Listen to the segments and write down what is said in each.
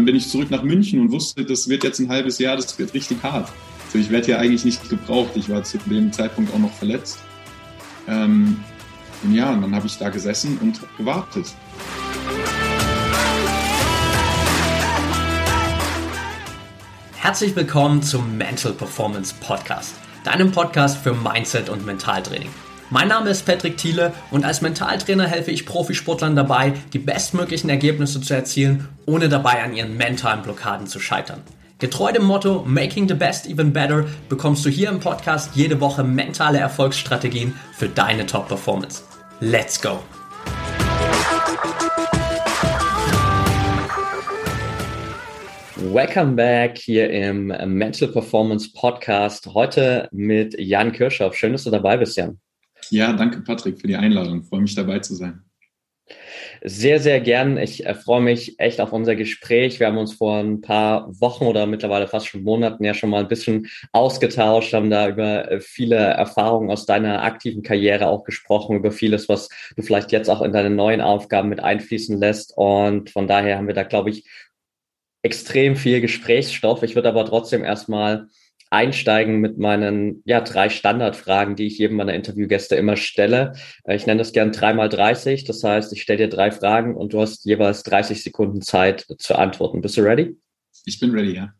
dann bin ich zurück nach München und wusste, das wird jetzt ein halbes Jahr, das wird richtig hart. Also ich werde ja eigentlich nicht gebraucht. Ich war zu dem Zeitpunkt auch noch verletzt. Ähm, und ja, und dann habe ich da gesessen und gewartet. Herzlich willkommen zum Mental Performance Podcast, deinem Podcast für Mindset und Mentaltraining. Mein Name ist Patrick Thiele und als Mentaltrainer helfe ich Profisportlern dabei, die bestmöglichen Ergebnisse zu erzielen, ohne dabei an ihren mentalen Blockaden zu scheitern. Getreu dem Motto Making the Best Even Better bekommst du hier im Podcast jede Woche mentale Erfolgsstrategien für deine Top-Performance. Let's go! Welcome back hier im Mental Performance Podcast. Heute mit Jan Kirschhoff. Schön, dass du dabei bist, Jan. Ja, danke Patrick für die Einladung. Ich freue mich dabei zu sein. Sehr, sehr gern. Ich äh, freue mich echt auf unser Gespräch. Wir haben uns vor ein paar Wochen oder mittlerweile fast schon Monaten ja schon mal ein bisschen ausgetauscht, haben da über äh, viele Erfahrungen aus deiner aktiven Karriere auch gesprochen, über vieles, was du vielleicht jetzt auch in deine neuen Aufgaben mit einfließen lässt. Und von daher haben wir da, glaube ich, extrem viel Gesprächsstoff. Ich würde aber trotzdem erstmal einsteigen mit meinen ja, drei Standardfragen, die ich jedem meiner Interviewgäste immer stelle. Äh, ich nenne das gern dreimal 30. Das heißt, ich stelle dir drei Fragen und du hast jeweils 30 Sekunden Zeit zu antworten. Bist du ready? Ich bin ready, ja.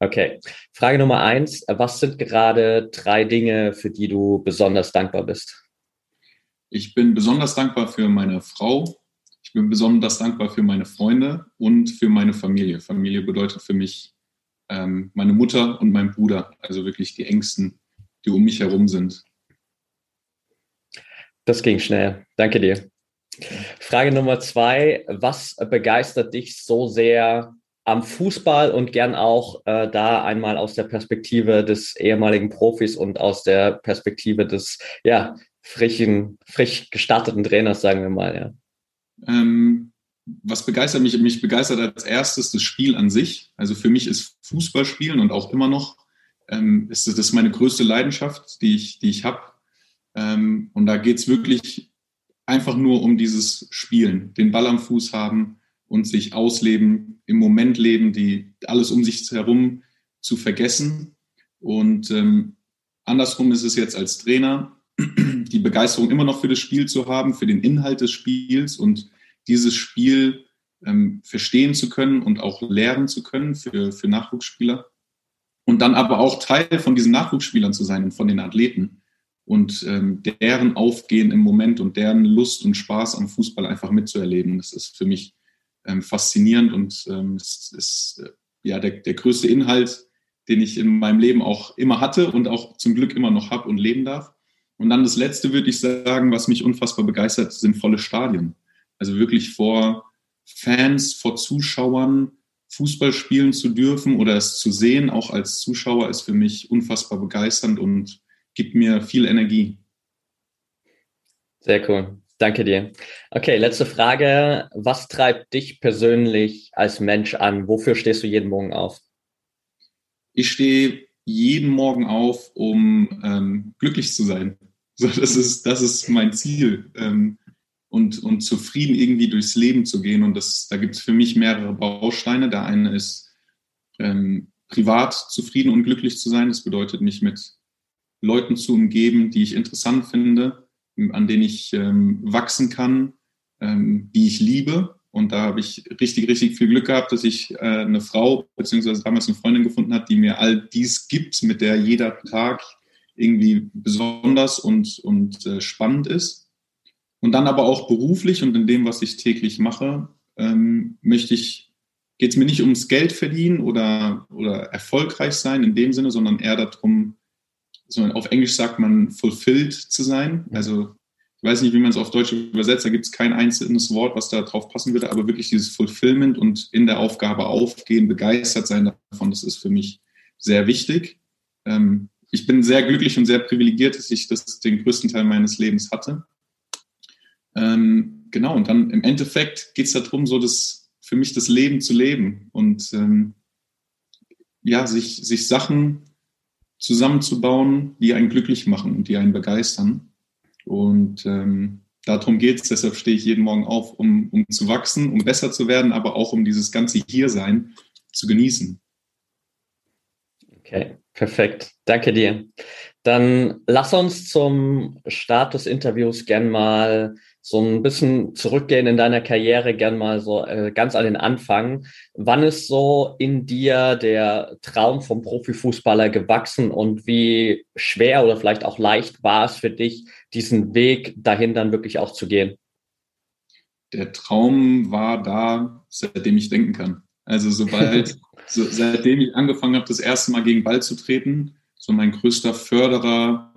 Okay. Frage Nummer eins. Was sind gerade drei Dinge, für die du besonders dankbar bist? Ich bin besonders dankbar für meine Frau. Ich bin besonders dankbar für meine Freunde und für meine Familie. Familie bedeutet für mich ähm, meine Mutter und mein Bruder, also wirklich die Ängsten, die um mich herum sind. Das ging schnell. Danke dir. Frage Nummer zwei. Was begeistert dich so sehr am Fußball und gern auch äh, da einmal aus der Perspektive des ehemaligen Profis und aus der Perspektive des ja, frischen, frisch gestarteten Trainers, sagen wir mal, ja? Ähm, was begeistert mich? Mich begeistert als erstes das Spiel an sich. Also für mich ist Fußballspielen und auch immer noch ähm, ist das meine größte Leidenschaft, die ich, die ich habe. Ähm, und da geht es wirklich einfach nur um dieses Spielen, den Ball am Fuß haben und sich ausleben, im Moment leben, die alles um sich herum zu vergessen. Und ähm, andersrum ist es jetzt als Trainer, die Begeisterung immer noch für das Spiel zu haben, für den Inhalt des Spiels und dieses Spiel ähm, verstehen zu können und auch lernen zu können für, für Nachwuchsspieler. Und dann aber auch Teil von diesen Nachwuchsspielern zu sein und von den Athleten und ähm, deren Aufgehen im Moment und deren Lust und Spaß am Fußball einfach mitzuerleben. Das ist für mich ähm, faszinierend und ähm, es ist äh, ja der, der größte Inhalt, den ich in meinem Leben auch immer hatte und auch zum Glück immer noch habe und leben darf. Und dann das Letzte würde ich sagen, was mich unfassbar begeistert, sind volle Stadien. Also wirklich vor Fans, vor Zuschauern Fußball spielen zu dürfen oder es zu sehen, auch als Zuschauer, ist für mich unfassbar begeisternd und gibt mir viel Energie. Sehr cool. Danke dir. Okay, letzte Frage. Was treibt dich persönlich als Mensch an? Wofür stehst du jeden Morgen auf? Ich stehe jeden Morgen auf, um ähm, glücklich zu sein. So, das, ist, das ist mein Ziel. Ähm, und, und zufrieden irgendwie durchs Leben zu gehen. Und das, da gibt es für mich mehrere Bausteine. Der eine ist, ähm, privat zufrieden und glücklich zu sein. Das bedeutet, mich mit Leuten zu umgeben, die ich interessant finde, an denen ich ähm, wachsen kann, ähm, die ich liebe. Und da habe ich richtig, richtig viel Glück gehabt, dass ich äh, eine Frau beziehungsweise damals eine Freundin gefunden habe, die mir all dies gibt, mit der jeder Tag irgendwie besonders und, und äh, spannend ist. Und dann aber auch beruflich und in dem, was ich täglich mache, ähm, möchte ich, geht es mir nicht ums Geld verdienen oder, oder erfolgreich sein in dem Sinne, sondern eher darum, so auf Englisch sagt man fulfilled zu sein. Also ich weiß nicht, wie man es auf Deutsch übersetzt, da gibt es kein einzelnes Wort, was da drauf passen würde, aber wirklich dieses Fulfillment und in der Aufgabe aufgehen, begeistert sein davon, das ist für mich sehr wichtig. Ähm, ich bin sehr glücklich und sehr privilegiert, dass ich das den größten Teil meines Lebens hatte. Ähm, genau, und dann im Endeffekt geht es darum, so das für mich das Leben zu leben und ähm, ja, sich, sich Sachen zusammenzubauen, die einen glücklich machen und die einen begeistern. Und ähm, darum geht es. Deshalb stehe ich jeden Morgen auf, um, um zu wachsen, um besser zu werden, aber auch um dieses ganze Hiersein zu genießen. Okay, perfekt. Danke dir. Dann lass uns zum Start des Interviews gern mal so ein bisschen zurückgehen in deiner Karriere, gern mal so äh, ganz an den Anfang. Wann ist so in dir der Traum vom Profifußballer gewachsen und wie schwer oder vielleicht auch leicht war es für dich, diesen Weg dahin dann wirklich auch zu gehen? Der Traum war da, seitdem ich denken kann. Also sobald, so, seitdem ich angefangen habe, das erste Mal gegen Ball zu treten, so mein größter Förderer,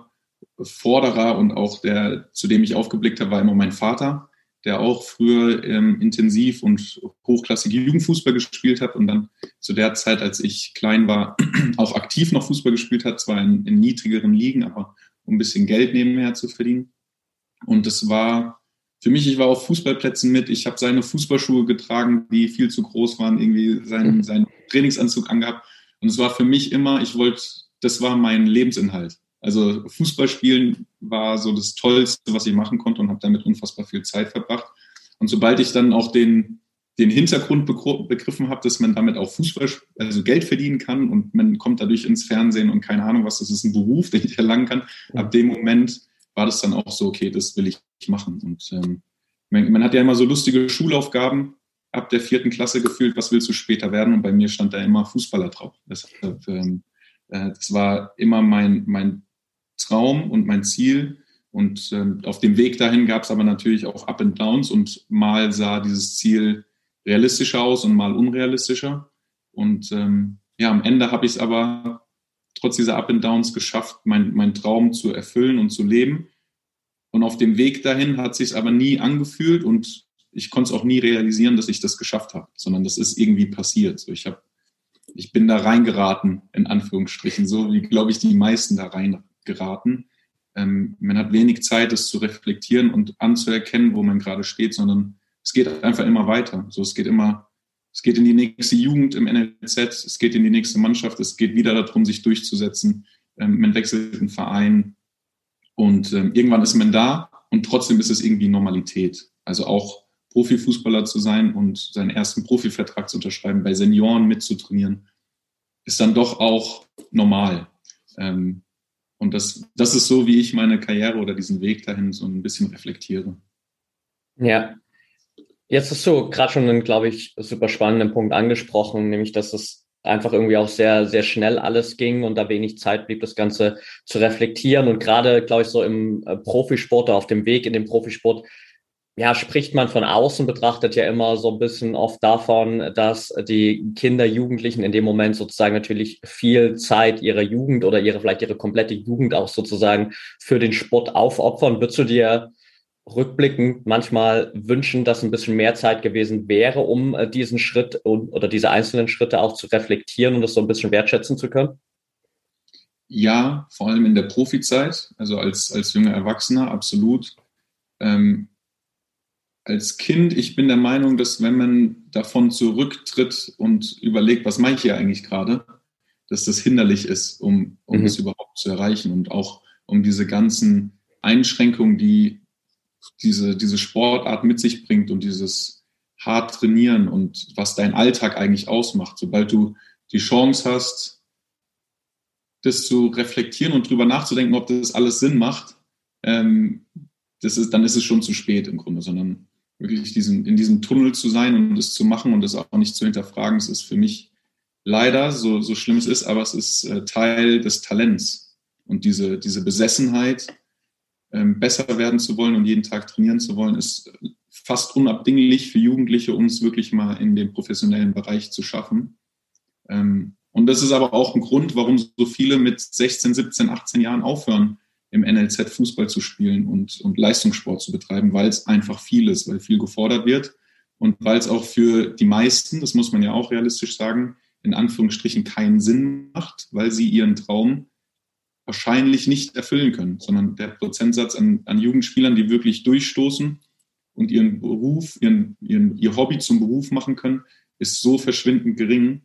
Forderer und auch der, zu dem ich aufgeblickt habe, war immer mein Vater, der auch früher ähm, intensiv und hochklassige Jugendfußball gespielt hat und dann zu der Zeit, als ich klein war, auch aktiv noch Fußball gespielt hat, zwar in, in niedrigeren Ligen, aber um ein bisschen Geld nebenher zu verdienen. Und das war für mich, ich war auf Fußballplätzen mit, ich habe seine Fußballschuhe getragen, die viel zu groß waren, irgendwie seinen, seinen Trainingsanzug angehabt. Und es war für mich immer, ich wollte, das war mein Lebensinhalt. Also Fußball spielen war so das Tollste, was ich machen konnte und habe damit unfassbar viel Zeit verbracht. Und sobald ich dann auch den, den Hintergrund begriffen habe, dass man damit auch Fußball, also Geld verdienen kann und man kommt dadurch ins Fernsehen und keine Ahnung was, das ist ein Beruf, den ich erlangen kann. Ab dem Moment war das dann auch so, okay, das will ich machen. Und ähm, man, man, hat ja immer so lustige Schulaufgaben ab der vierten Klasse gefühlt, was willst du später werden? Und bei mir stand da immer Fußballer drauf. Deshalb, ähm, äh, das war immer mein, mein Traum und mein Ziel. Und ähm, auf dem Weg dahin gab es aber natürlich auch Up and Downs und mal sah dieses Ziel realistischer aus und mal unrealistischer. Und ähm, ja, am Ende habe ich es aber trotz dieser Up and Downs geschafft, meinen mein Traum zu erfüllen und zu leben. Und auf dem Weg dahin hat sich aber nie angefühlt und ich konnte es auch nie realisieren, dass ich das geschafft habe, sondern das ist irgendwie passiert. Ich habe, ich bin da reingeraten, in Anführungsstrichen, so wie, glaube ich, die meisten da rein geraten. Ähm, man hat wenig Zeit, das zu reflektieren und anzuerkennen, wo man gerade steht, sondern es geht einfach immer weiter. So, es geht immer, es geht in die nächste Jugend im NLZ, es geht in die nächste Mannschaft, es geht wieder darum, sich durchzusetzen. Ähm, man wechselt einen Verein und ähm, irgendwann ist man da und trotzdem ist es irgendwie Normalität. Also auch Profifußballer zu sein und seinen ersten Profivertrag zu unterschreiben, bei Senioren mitzutrainieren, ist dann doch auch normal. Ähm, und das, das ist so, wie ich meine Karriere oder diesen Weg dahin so ein bisschen reflektiere. Ja. Jetzt hast du gerade schon einen, glaube ich, super spannenden Punkt angesprochen, nämlich, dass es einfach irgendwie auch sehr, sehr schnell alles ging und da wenig Zeit blieb, das Ganze zu reflektieren. Und gerade, glaube ich, so im äh, Profisport oder auf dem Weg in den Profisport ja, spricht man von außen betrachtet ja immer so ein bisschen oft davon, dass die Kinder, Jugendlichen in dem Moment sozusagen natürlich viel Zeit ihrer Jugend oder ihre, vielleicht ihre komplette Jugend auch sozusagen für den Sport aufopfern. Würdest du dir rückblickend manchmal wünschen, dass ein bisschen mehr Zeit gewesen wäre, um äh, diesen Schritt oder diese einzelnen Schritte auch zu reflektieren und das so ein bisschen wertschätzen zu können? Ja, vor allem in der Profizeit, also als, als junger Erwachsener, absolut. Ähm, als Kind, ich bin der Meinung, dass wenn man davon zurücktritt und überlegt, was mache ich hier eigentlich gerade, dass das hinderlich ist, um, um mhm. es überhaupt zu erreichen und auch um diese ganzen Einschränkungen, die diese, diese Sportart mit sich bringt und dieses hart trainieren und was dein Alltag eigentlich ausmacht. Sobald du die Chance hast, das zu reflektieren und drüber nachzudenken, ob das alles Sinn macht, ähm, das ist, dann ist es schon zu spät im Grunde, sondern wirklich diesen, in diesem Tunnel zu sein und es zu machen und es auch nicht zu hinterfragen, es ist für mich leider, so, so schlimm es ist, aber es ist äh, Teil des Talents. Und diese, diese Besessenheit, ähm, besser werden zu wollen und jeden Tag trainieren zu wollen, ist fast unabdinglich für Jugendliche, um es wirklich mal in den professionellen Bereich zu schaffen. Ähm, und das ist aber auch ein Grund, warum so viele mit 16, 17, 18 Jahren aufhören, im NLZ Fußball zu spielen und, und Leistungssport zu betreiben, weil es einfach viel ist, weil viel gefordert wird und weil es auch für die meisten, das muss man ja auch realistisch sagen, in Anführungsstrichen keinen Sinn macht, weil sie ihren Traum wahrscheinlich nicht erfüllen können, sondern der Prozentsatz an, an Jugendspielern, die wirklich durchstoßen und ihren Beruf, ihren, ihren, ihr Hobby zum Beruf machen können, ist so verschwindend gering,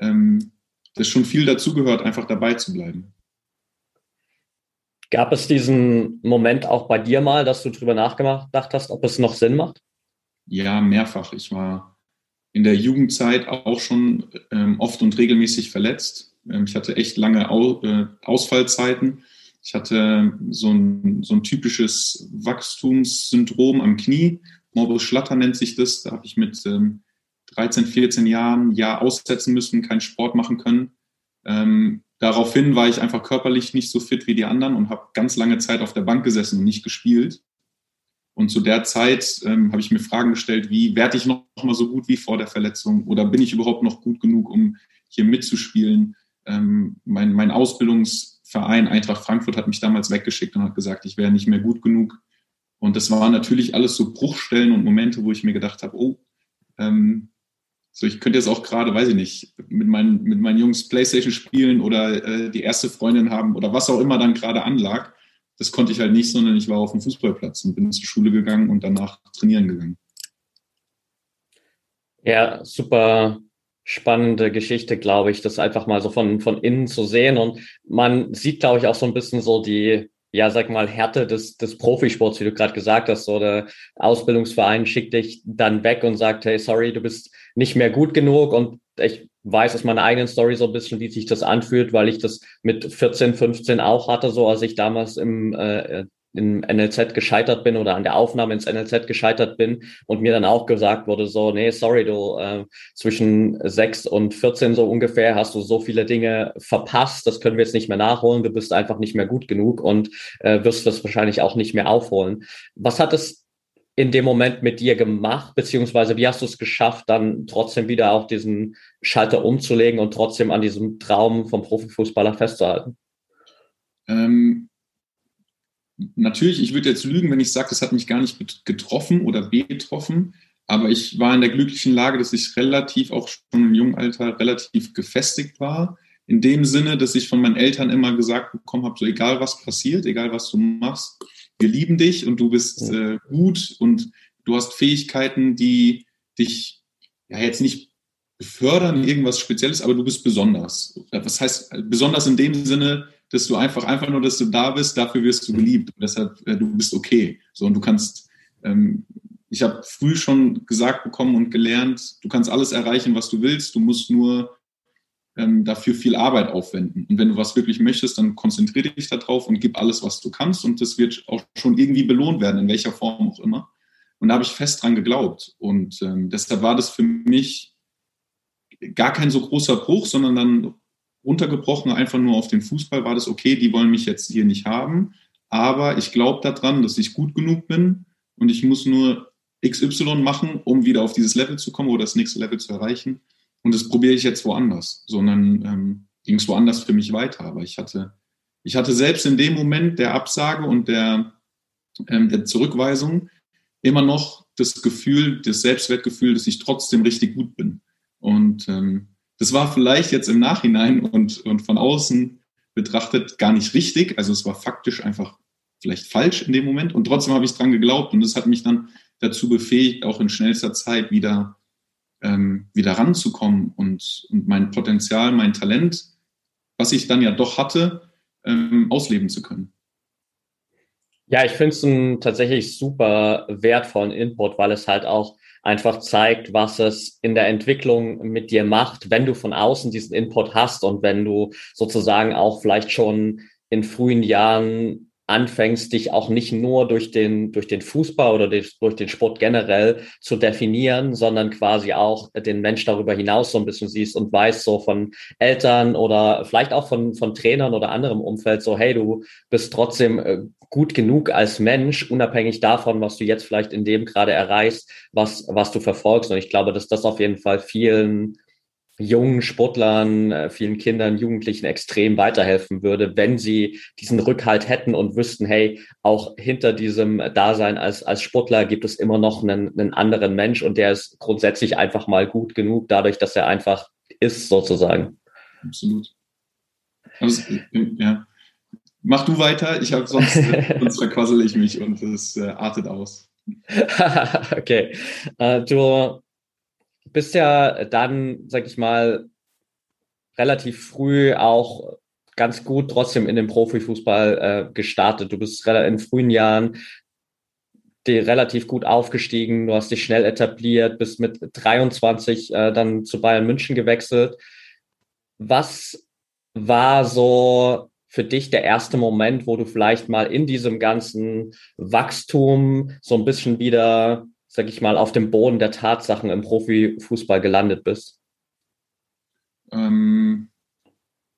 ähm, dass schon viel dazugehört, einfach dabei zu bleiben. Gab es diesen Moment auch bei dir mal, dass du drüber nachgedacht hast, ob es noch Sinn macht? Ja, mehrfach. Ich war in der Jugendzeit auch schon ähm, oft und regelmäßig verletzt. Ähm, ich hatte echt lange Au äh, Ausfallzeiten. Ich hatte so ein, so ein typisches Wachstumssyndrom am Knie. Morbus Schlatter nennt sich das. Da habe ich mit ähm, 13, 14 Jahren ja aussetzen müssen, keinen Sport machen können. Ähm, daraufhin war ich einfach körperlich nicht so fit wie die anderen und habe ganz lange Zeit auf der Bank gesessen und nicht gespielt. Und zu der Zeit ähm, habe ich mir Fragen gestellt, wie werde ich noch mal so gut wie vor der Verletzung oder bin ich überhaupt noch gut genug, um hier mitzuspielen? Ähm, mein, mein Ausbildungsverein Eintracht Frankfurt hat mich damals weggeschickt und hat gesagt, ich wäre nicht mehr gut genug. Und das waren natürlich alles so Bruchstellen und Momente, wo ich mir gedacht habe, oh, ähm, so ich könnte jetzt auch gerade, weiß ich nicht, mit meinen, mit meinen Jungs Playstation spielen oder äh, die erste Freundin haben oder was auch immer dann gerade anlag das konnte ich halt nicht, sondern ich war auf dem Fußballplatz und bin zur Schule gegangen und danach trainieren gegangen. Ja, super spannende Geschichte, glaube ich, das einfach mal so von, von innen zu sehen. Und man sieht, glaube ich, auch so ein bisschen so die, ja, sag mal, Härte des, des Profisports, wie du gerade gesagt hast. So der Ausbildungsverein schickt dich dann weg und sagt, hey, sorry, du bist nicht mehr gut genug. Und ich weiß aus meiner eigenen Story so ein bisschen, wie sich das anfühlt, weil ich das mit 14, 15 auch hatte, so als ich damals im, äh, im NLZ gescheitert bin oder an der Aufnahme ins NLZ gescheitert bin und mir dann auch gesagt wurde, so, nee, sorry, du äh, zwischen 6 und 14 so ungefähr hast du so viele Dinge verpasst, das können wir jetzt nicht mehr nachholen, du bist einfach nicht mehr gut genug und äh, wirst das wahrscheinlich auch nicht mehr aufholen. Was hat es in dem Moment mit dir gemacht, beziehungsweise wie hast du es geschafft, dann trotzdem wieder auch diesen Schalter umzulegen und trotzdem an diesem Traum vom Profifußballer festzuhalten? Ähm, natürlich, ich würde jetzt lügen, wenn ich sage, es hat mich gar nicht getroffen oder betroffen, aber ich war in der glücklichen Lage, dass ich relativ auch schon im jungen Alter relativ gefestigt war. In dem Sinne, dass ich von meinen Eltern immer gesagt bekommen habe, so egal was passiert, egal was du machst, wir lieben dich und du bist äh, gut und du hast Fähigkeiten, die dich ja jetzt nicht befördern, irgendwas Spezielles, aber du bist besonders. Was heißt besonders in dem Sinne, dass du einfach, einfach nur, dass du da bist, dafür wirst du geliebt. Und deshalb, äh, du bist okay. So, und du kannst, ähm, ich habe früh schon gesagt bekommen und gelernt, du kannst alles erreichen, was du willst. Du musst nur ähm, dafür viel Arbeit aufwenden. Und wenn du was wirklich möchtest, dann konzentriere dich darauf und gib alles, was du kannst. Und das wird auch schon irgendwie belohnt werden, in welcher Form auch immer. Und da habe ich fest dran geglaubt. Und ähm, deshalb war das für mich gar kein so großer Bruch, sondern dann runtergebrochen einfach nur auf den Fußball war das okay, die wollen mich jetzt hier nicht haben. Aber ich glaube daran, dass ich gut genug bin und ich muss nur XY machen, um wieder auf dieses Level zu kommen oder das nächste Level zu erreichen. Und das probiere ich jetzt woanders, sondern ähm, ging es woanders für mich weiter. Aber ich hatte, ich hatte selbst in dem Moment der Absage und der, ähm, der Zurückweisung immer noch das Gefühl, das Selbstwertgefühl, dass ich trotzdem richtig gut bin. Und ähm, das war vielleicht jetzt im Nachhinein und, und von außen betrachtet gar nicht richtig. Also es war faktisch einfach vielleicht falsch in dem Moment. Und trotzdem habe ich dran geglaubt und das hat mich dann dazu befähigt, auch in schnellster Zeit wieder ähm, wieder ranzukommen und, und mein Potenzial, mein Talent, was ich dann ja doch hatte, ähm, ausleben zu können. Ja, ich finde es einen tatsächlich super wertvollen Input, weil es halt auch einfach zeigt, was es in der Entwicklung mit dir macht, wenn du von außen diesen Input hast und wenn du sozusagen auch vielleicht schon in frühen Jahren anfängst, dich auch nicht nur durch den, durch den Fußball oder durch, den Sport generell zu definieren, sondern quasi auch den Mensch darüber hinaus so ein bisschen siehst und weißt so von Eltern oder vielleicht auch von, von Trainern oder anderem Umfeld so, hey, du bist trotzdem äh, gut genug als Mensch, unabhängig davon, was du jetzt vielleicht in dem gerade erreichst, was, was du verfolgst. Und ich glaube, dass das auf jeden Fall vielen jungen Sportlern, äh, vielen Kindern, Jugendlichen extrem weiterhelfen würde, wenn sie diesen Rückhalt hätten und wüssten, hey, auch hinter diesem Dasein als, als Sportler gibt es immer noch einen, einen anderen Mensch und der ist grundsätzlich einfach mal gut genug, dadurch, dass er einfach ist, sozusagen. Absolut. Also, ja. Mach du weiter, ich habe sonst, sonst verquassel ich mich und es äh, artet aus. okay. Äh, du bist ja dann, sag ich mal, relativ früh auch ganz gut trotzdem in den Profifußball äh, gestartet. Du bist in frühen Jahren die relativ gut aufgestiegen, du hast dich schnell etabliert, bist mit 23 äh, dann zu Bayern München gewechselt. Was war so für dich der erste Moment, wo du vielleicht mal in diesem ganzen Wachstum so ein bisschen wieder, sag ich mal, auf dem Boden der Tatsachen im Profifußball gelandet bist? Ähm,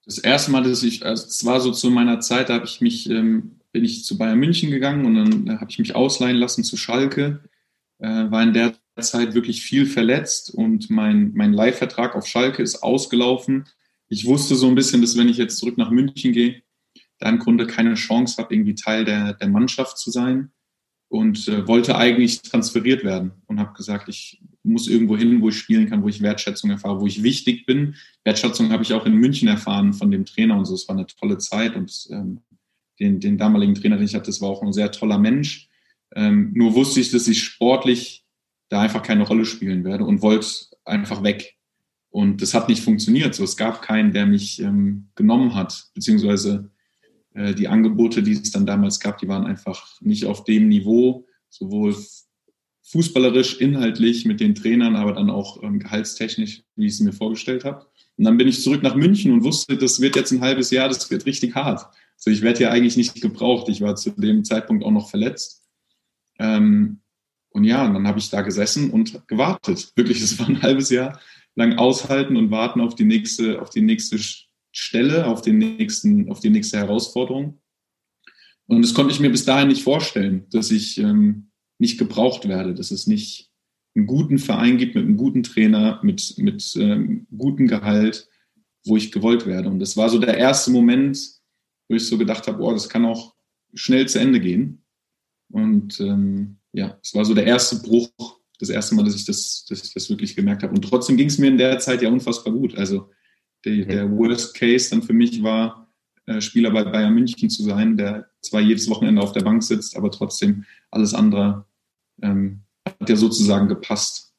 das erste Mal, dass ich, also es war so zu meiner Zeit, da habe ich mich, ähm, bin ich zu Bayern München gegangen und dann habe ich mich ausleihen lassen zu Schalke. Äh, war in der Zeit wirklich viel verletzt und mein, mein Leihvertrag auf Schalke ist ausgelaufen. Ich wusste so ein bisschen, dass wenn ich jetzt zurück nach München gehe, da im Grunde keine Chance habe, irgendwie Teil der, der Mannschaft zu sein und äh, wollte eigentlich transferiert werden und habe gesagt, ich muss irgendwo hin, wo ich spielen kann, wo ich Wertschätzung erfahre, wo ich wichtig bin. Wertschätzung habe ich auch in München erfahren von dem Trainer und so. Es war eine tolle Zeit und ähm, den, den damaligen Trainer, den ich hatte, das war auch ein sehr toller Mensch. Ähm, nur wusste ich, dass ich sportlich da einfach keine Rolle spielen werde und wollte einfach weg. Und das hat nicht funktioniert. So, es gab keinen, der mich ähm, genommen hat, beziehungsweise äh, die Angebote, die es dann damals gab, die waren einfach nicht auf dem Niveau, sowohl fußballerisch, inhaltlich mit den Trainern, aber dann auch ähm, gehaltstechnisch, wie ich es mir vorgestellt habe. Und dann bin ich zurück nach München und wusste, das wird jetzt ein halbes Jahr, das wird richtig hart. So, ich werde ja eigentlich nicht gebraucht. Ich war zu dem Zeitpunkt auch noch verletzt. Ähm, und ja, und dann habe ich da gesessen und gewartet. Wirklich, es war ein halbes Jahr lang aushalten und warten auf die nächste, auf die nächste Stelle, auf, den nächsten, auf die nächste Herausforderung. Und das konnte ich mir bis dahin nicht vorstellen, dass ich ähm, nicht gebraucht werde, dass es nicht einen guten Verein gibt mit einem guten Trainer, mit, mit ähm, gutem Gehalt, wo ich gewollt werde. Und das war so der erste Moment, wo ich so gedacht habe, oh, das kann auch schnell zu Ende gehen. Und ähm, ja, es war so der erste Bruch, das erste Mal, dass ich das, dass ich das wirklich gemerkt habe. Und trotzdem ging es mir in der Zeit ja unfassbar gut. Also der, der Worst Case dann für mich war, äh, Spieler bei Bayern München zu sein, der zwar jedes Wochenende auf der Bank sitzt, aber trotzdem alles andere ähm, hat ja sozusagen gepasst.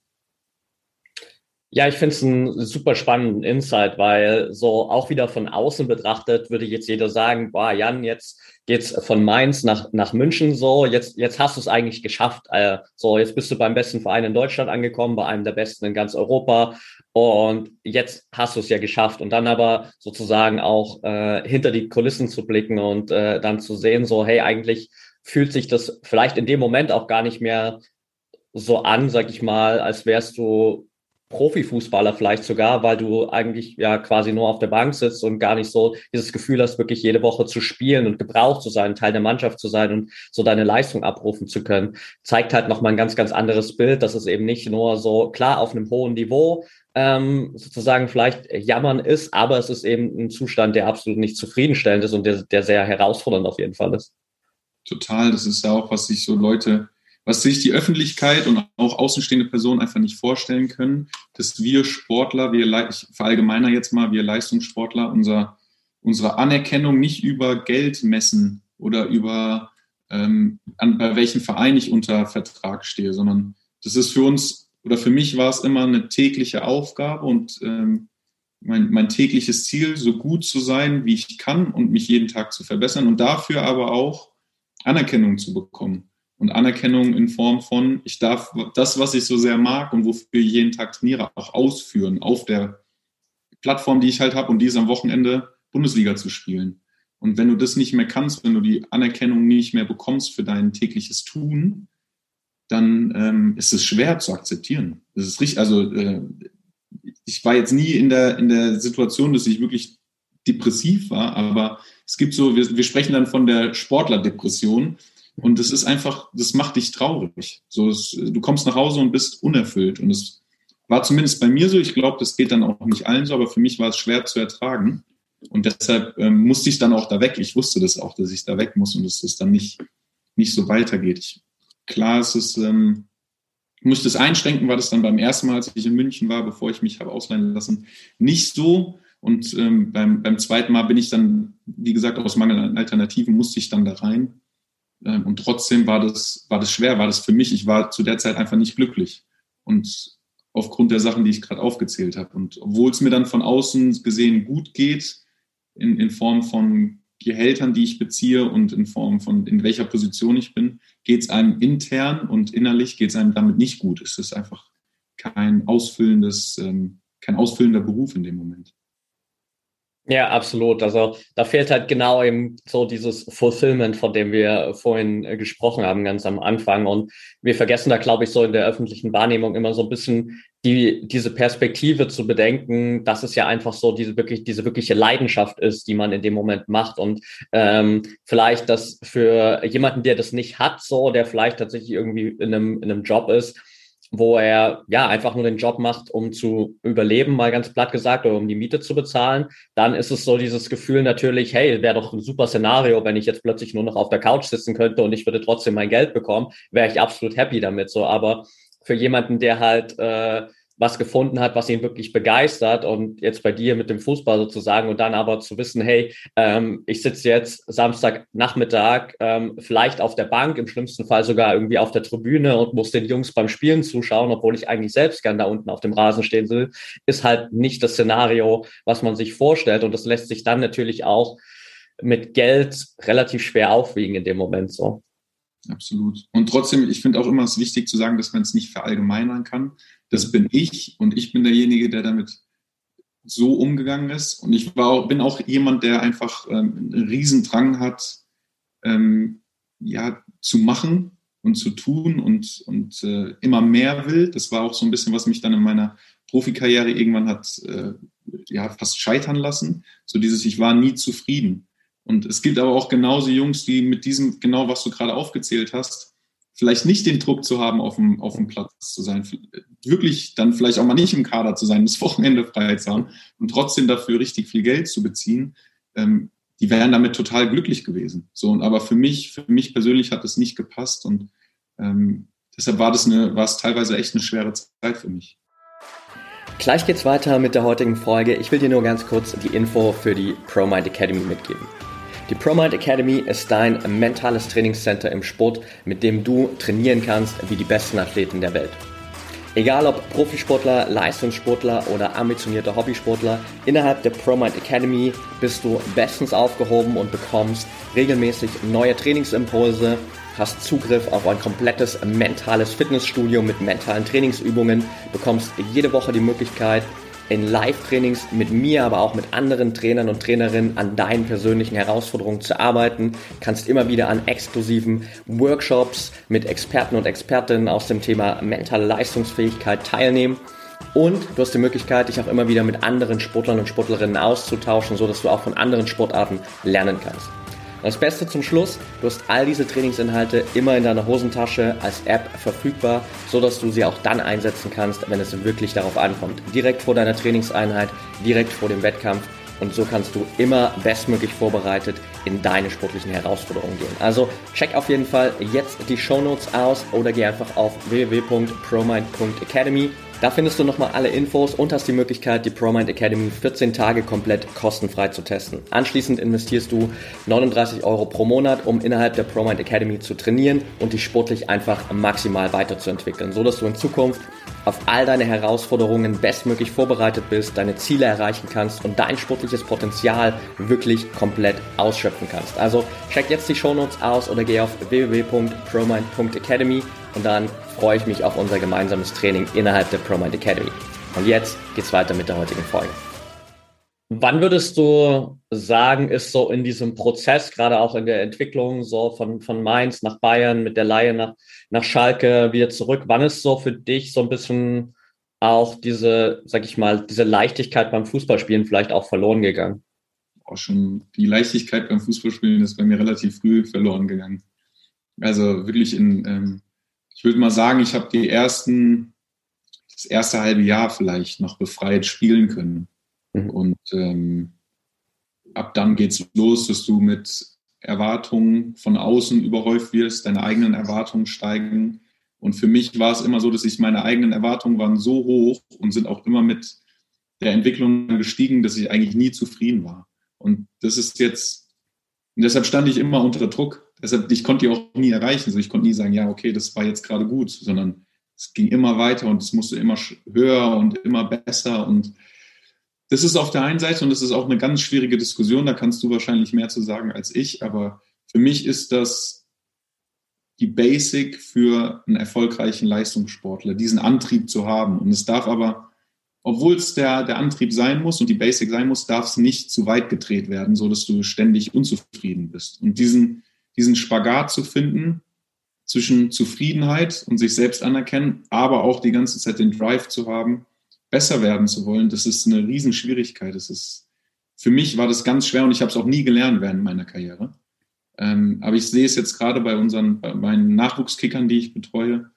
Ja, ich finde es einen super spannenden Insight, weil so auch wieder von außen betrachtet würde jetzt jeder sagen, boah, Jan, jetzt geht's von Mainz nach, nach München so, jetzt, jetzt hast du es eigentlich geschafft. Äh, so, jetzt bist du beim besten Verein in Deutschland angekommen, bei einem der besten in ganz Europa und jetzt hast du es ja geschafft. Und dann aber sozusagen auch äh, hinter die Kulissen zu blicken und äh, dann zu sehen, so, hey, eigentlich fühlt sich das vielleicht in dem Moment auch gar nicht mehr so an, sag ich mal, als wärst du Profifußballer vielleicht sogar, weil du eigentlich ja quasi nur auf der Bank sitzt und gar nicht so dieses Gefühl hast, wirklich jede Woche zu spielen und gebraucht zu sein, Teil der Mannschaft zu sein und so deine Leistung abrufen zu können, zeigt halt nochmal ein ganz, ganz anderes Bild, dass es eben nicht nur so klar auf einem hohen Niveau ähm, sozusagen vielleicht jammern ist, aber es ist eben ein Zustand, der absolut nicht zufriedenstellend ist und der, der sehr herausfordernd auf jeden Fall ist. Total, das ist ja auch, was sich so Leute was sich die Öffentlichkeit und auch außenstehende Personen einfach nicht vorstellen können, dass wir Sportler, wir, ich verallgemeiner jetzt mal, wir Leistungssportler, unser, unsere Anerkennung nicht über Geld messen oder über ähm, an, bei welchem Verein ich unter Vertrag stehe, sondern das ist für uns oder für mich war es immer eine tägliche Aufgabe und ähm, mein, mein tägliches Ziel, so gut zu sein, wie ich kann und mich jeden Tag zu verbessern und dafür aber auch Anerkennung zu bekommen und Anerkennung in Form von, ich darf das, was ich so sehr mag und wofür ich jeden Tag trainiere, auch ausführen auf der Plattform, die ich halt habe und die ist am Wochenende Bundesliga zu spielen. Und wenn du das nicht mehr kannst, wenn du die Anerkennung nicht mehr bekommst für dein tägliches Tun, dann ähm, ist es schwer zu akzeptieren. Das ist richtig, also äh, ich war jetzt nie in der, in der Situation, dass ich wirklich depressiv war, aber es gibt so, wir, wir sprechen dann von der Sportlerdepression. Und das ist einfach, das macht dich traurig. So, es, du kommst nach Hause und bist unerfüllt. Und es war zumindest bei mir so. Ich glaube, das geht dann auch nicht allen so, aber für mich war es schwer zu ertragen. Und deshalb ähm, musste ich dann auch da weg. Ich wusste das auch, dass ich da weg muss und dass das dann nicht, nicht so weitergeht. Ich, klar, es ist, ähm, muss ich das einschränken, war das dann beim ersten Mal, als ich in München war, bevor ich mich habe ausleihen lassen, nicht so. Und ähm, beim, beim zweiten Mal bin ich dann, wie gesagt, aus Mangel an Alternativen musste ich dann da rein. Ähm, und trotzdem war das, war das schwer, war das für mich. Ich war zu der Zeit einfach nicht glücklich. Und aufgrund der Sachen, die ich gerade aufgezählt habe. Und obwohl es mir dann von außen gesehen gut geht, in, in Form von Gehältern, die ich beziehe und in Form von in welcher Position ich bin, geht es einem intern und innerlich geht es einem damit nicht gut. Es ist einfach kein ausfüllendes, ähm, kein ausfüllender Beruf in dem Moment. Ja, absolut. Also da fehlt halt genau eben so dieses Fulfillment, von dem wir vorhin äh, gesprochen haben, ganz am Anfang. Und wir vergessen da, glaube ich, so in der öffentlichen Wahrnehmung immer so ein bisschen die, diese Perspektive zu bedenken, dass es ja einfach so diese wirklich, diese wirkliche Leidenschaft ist, die man in dem Moment macht. Und ähm, vielleicht das für jemanden, der das nicht hat, so, der vielleicht tatsächlich irgendwie in einem, in einem Job ist, wo er ja einfach nur den Job macht, um zu überleben, mal ganz platt gesagt, oder um die Miete zu bezahlen, dann ist es so dieses Gefühl natürlich, hey, wäre doch ein super Szenario, wenn ich jetzt plötzlich nur noch auf der Couch sitzen könnte und ich würde trotzdem mein Geld bekommen, wäre ich absolut happy damit. So, aber für jemanden, der halt äh, was gefunden hat, was ihn wirklich begeistert und jetzt bei dir mit dem Fußball sozusagen und dann aber zu wissen, hey, ähm, ich sitze jetzt Samstagnachmittag ähm, vielleicht auf der Bank, im schlimmsten Fall sogar irgendwie auf der Tribüne und muss den Jungs beim Spielen zuschauen, obwohl ich eigentlich selbst gern da unten auf dem Rasen stehen will, ist halt nicht das Szenario, was man sich vorstellt und das lässt sich dann natürlich auch mit Geld relativ schwer aufwiegen in dem Moment so. Absolut. Und trotzdem, ich finde auch immer es wichtig zu sagen, dass man es nicht verallgemeinern kann das bin ich und ich bin derjenige, der damit so umgegangen ist. Und ich war auch, bin auch jemand, der einfach ähm, einen Riesendrang hat, ähm, ja, zu machen und zu tun und, und äh, immer mehr will. Das war auch so ein bisschen, was mich dann in meiner Profikarriere irgendwann hat äh, ja, fast scheitern lassen. So dieses, ich war nie zufrieden. Und es gibt aber auch genauso Jungs, die mit diesem, genau was du gerade aufgezählt hast, vielleicht nicht den Druck zu haben, auf dem, auf dem Platz zu sein, wirklich dann vielleicht auch mal nicht im Kader zu sein, das Wochenende frei zu haben und trotzdem dafür richtig viel Geld zu beziehen, ähm, die wären damit total glücklich gewesen. So, und aber für mich, für mich persönlich hat das nicht gepasst und ähm, deshalb war das eine, war es teilweise echt eine schwere Zeit für mich. Gleich geht's weiter mit der heutigen Folge. Ich will dir nur ganz kurz die Info für die ProMind Academy mitgeben. Die ProMind Academy ist dein mentales Trainingscenter im Sport, mit dem du trainieren kannst wie die besten Athleten der Welt. Egal ob Profisportler, Leistungssportler oder ambitionierter Hobbysportler, innerhalb der ProMind Academy bist du bestens aufgehoben und bekommst regelmäßig neue Trainingsimpulse, hast Zugriff auf ein komplettes mentales Fitnessstudio mit mentalen Trainingsübungen, bekommst jede Woche die Möglichkeit, in Live-Trainings mit mir, aber auch mit anderen Trainern und Trainerinnen an deinen persönlichen Herausforderungen zu arbeiten. Kannst immer wieder an exklusiven Workshops mit Experten und Expertinnen aus dem Thema mentale Leistungsfähigkeit teilnehmen. Und du hast die Möglichkeit, dich auch immer wieder mit anderen Sportlern und Sportlerinnen auszutauschen, so dass du auch von anderen Sportarten lernen kannst. Das Beste zum Schluss, du hast all diese Trainingsinhalte immer in deiner Hosentasche als App verfügbar, so dass du sie auch dann einsetzen kannst, wenn es wirklich darauf ankommt. Direkt vor deiner Trainingseinheit, direkt vor dem Wettkampf und so kannst du immer bestmöglich vorbereitet in deine sportlichen Herausforderungen gehen. Also check auf jeden Fall jetzt die Show Notes aus oder geh einfach auf www.promind.academy da findest du nochmal alle Infos und hast die Möglichkeit, die ProMind Academy 14 Tage komplett kostenfrei zu testen. Anschließend investierst du 39 Euro pro Monat, um innerhalb der ProMind Academy zu trainieren und dich sportlich einfach maximal weiterzuentwickeln, so dass du in Zukunft auf all deine Herausforderungen bestmöglich vorbereitet bist, deine Ziele erreichen kannst und dein sportliches Potenzial wirklich komplett ausschöpfen kannst. Also check jetzt die Shownotes aus oder geh auf www.promind.academy und dann freue ich mich auf unser gemeinsames Training innerhalb der ProMind Academy. Und jetzt geht's weiter mit der heutigen Folge. Wann würdest du sagen, ist so in diesem Prozess, gerade auch in der Entwicklung, so von, von Mainz nach Bayern, mit der Laie nach, nach Schalke wieder zurück, wann ist so für dich so ein bisschen auch diese, sag ich mal, diese Leichtigkeit beim Fußballspielen vielleicht auch verloren gegangen? Auch schon die Leichtigkeit beim Fußballspielen ist bei mir relativ früh verloren gegangen. Also wirklich in, ähm, ich würde mal sagen, ich habe die ersten, das erste halbe Jahr vielleicht noch befreit spielen können. Mhm. Und ähm, ab dann geht es los, dass du mit Erwartungen von außen überhäuft wirst, deine eigenen Erwartungen steigen. Und für mich war es immer so, dass ich meine eigenen Erwartungen waren so hoch und sind auch immer mit der Entwicklung gestiegen, dass ich eigentlich nie zufrieden war. Und das ist jetzt, und deshalb stand ich immer unter Druck deshalb, ich konnte die auch nie erreichen. So, ich konnte nie sagen, ja, okay, das war jetzt gerade gut, sondern es ging immer weiter und es musste immer höher und immer besser. Und das ist auf der einen Seite und das ist auch eine ganz schwierige Diskussion, da kannst du wahrscheinlich mehr zu sagen als ich, aber für mich ist das die Basic für einen erfolgreichen Leistungssportler, diesen Antrieb zu haben. Und es darf aber, obwohl es der, der Antrieb sein muss und die Basic sein muss, darf es nicht zu weit gedreht werden, so dass du ständig unzufrieden bist. Und diesen, diesen Spagat zu finden zwischen Zufriedenheit und sich selbst anerkennen, aber auch die ganze Zeit den Drive zu haben, besser werden zu wollen, das ist eine Riesenschwierigkeit. Das ist, für mich war das ganz schwer und ich habe es auch nie gelernt während meiner Karriere. Ähm, aber ich sehe es jetzt gerade bei unseren, bei meinen Nachwuchskickern, die ich betreue,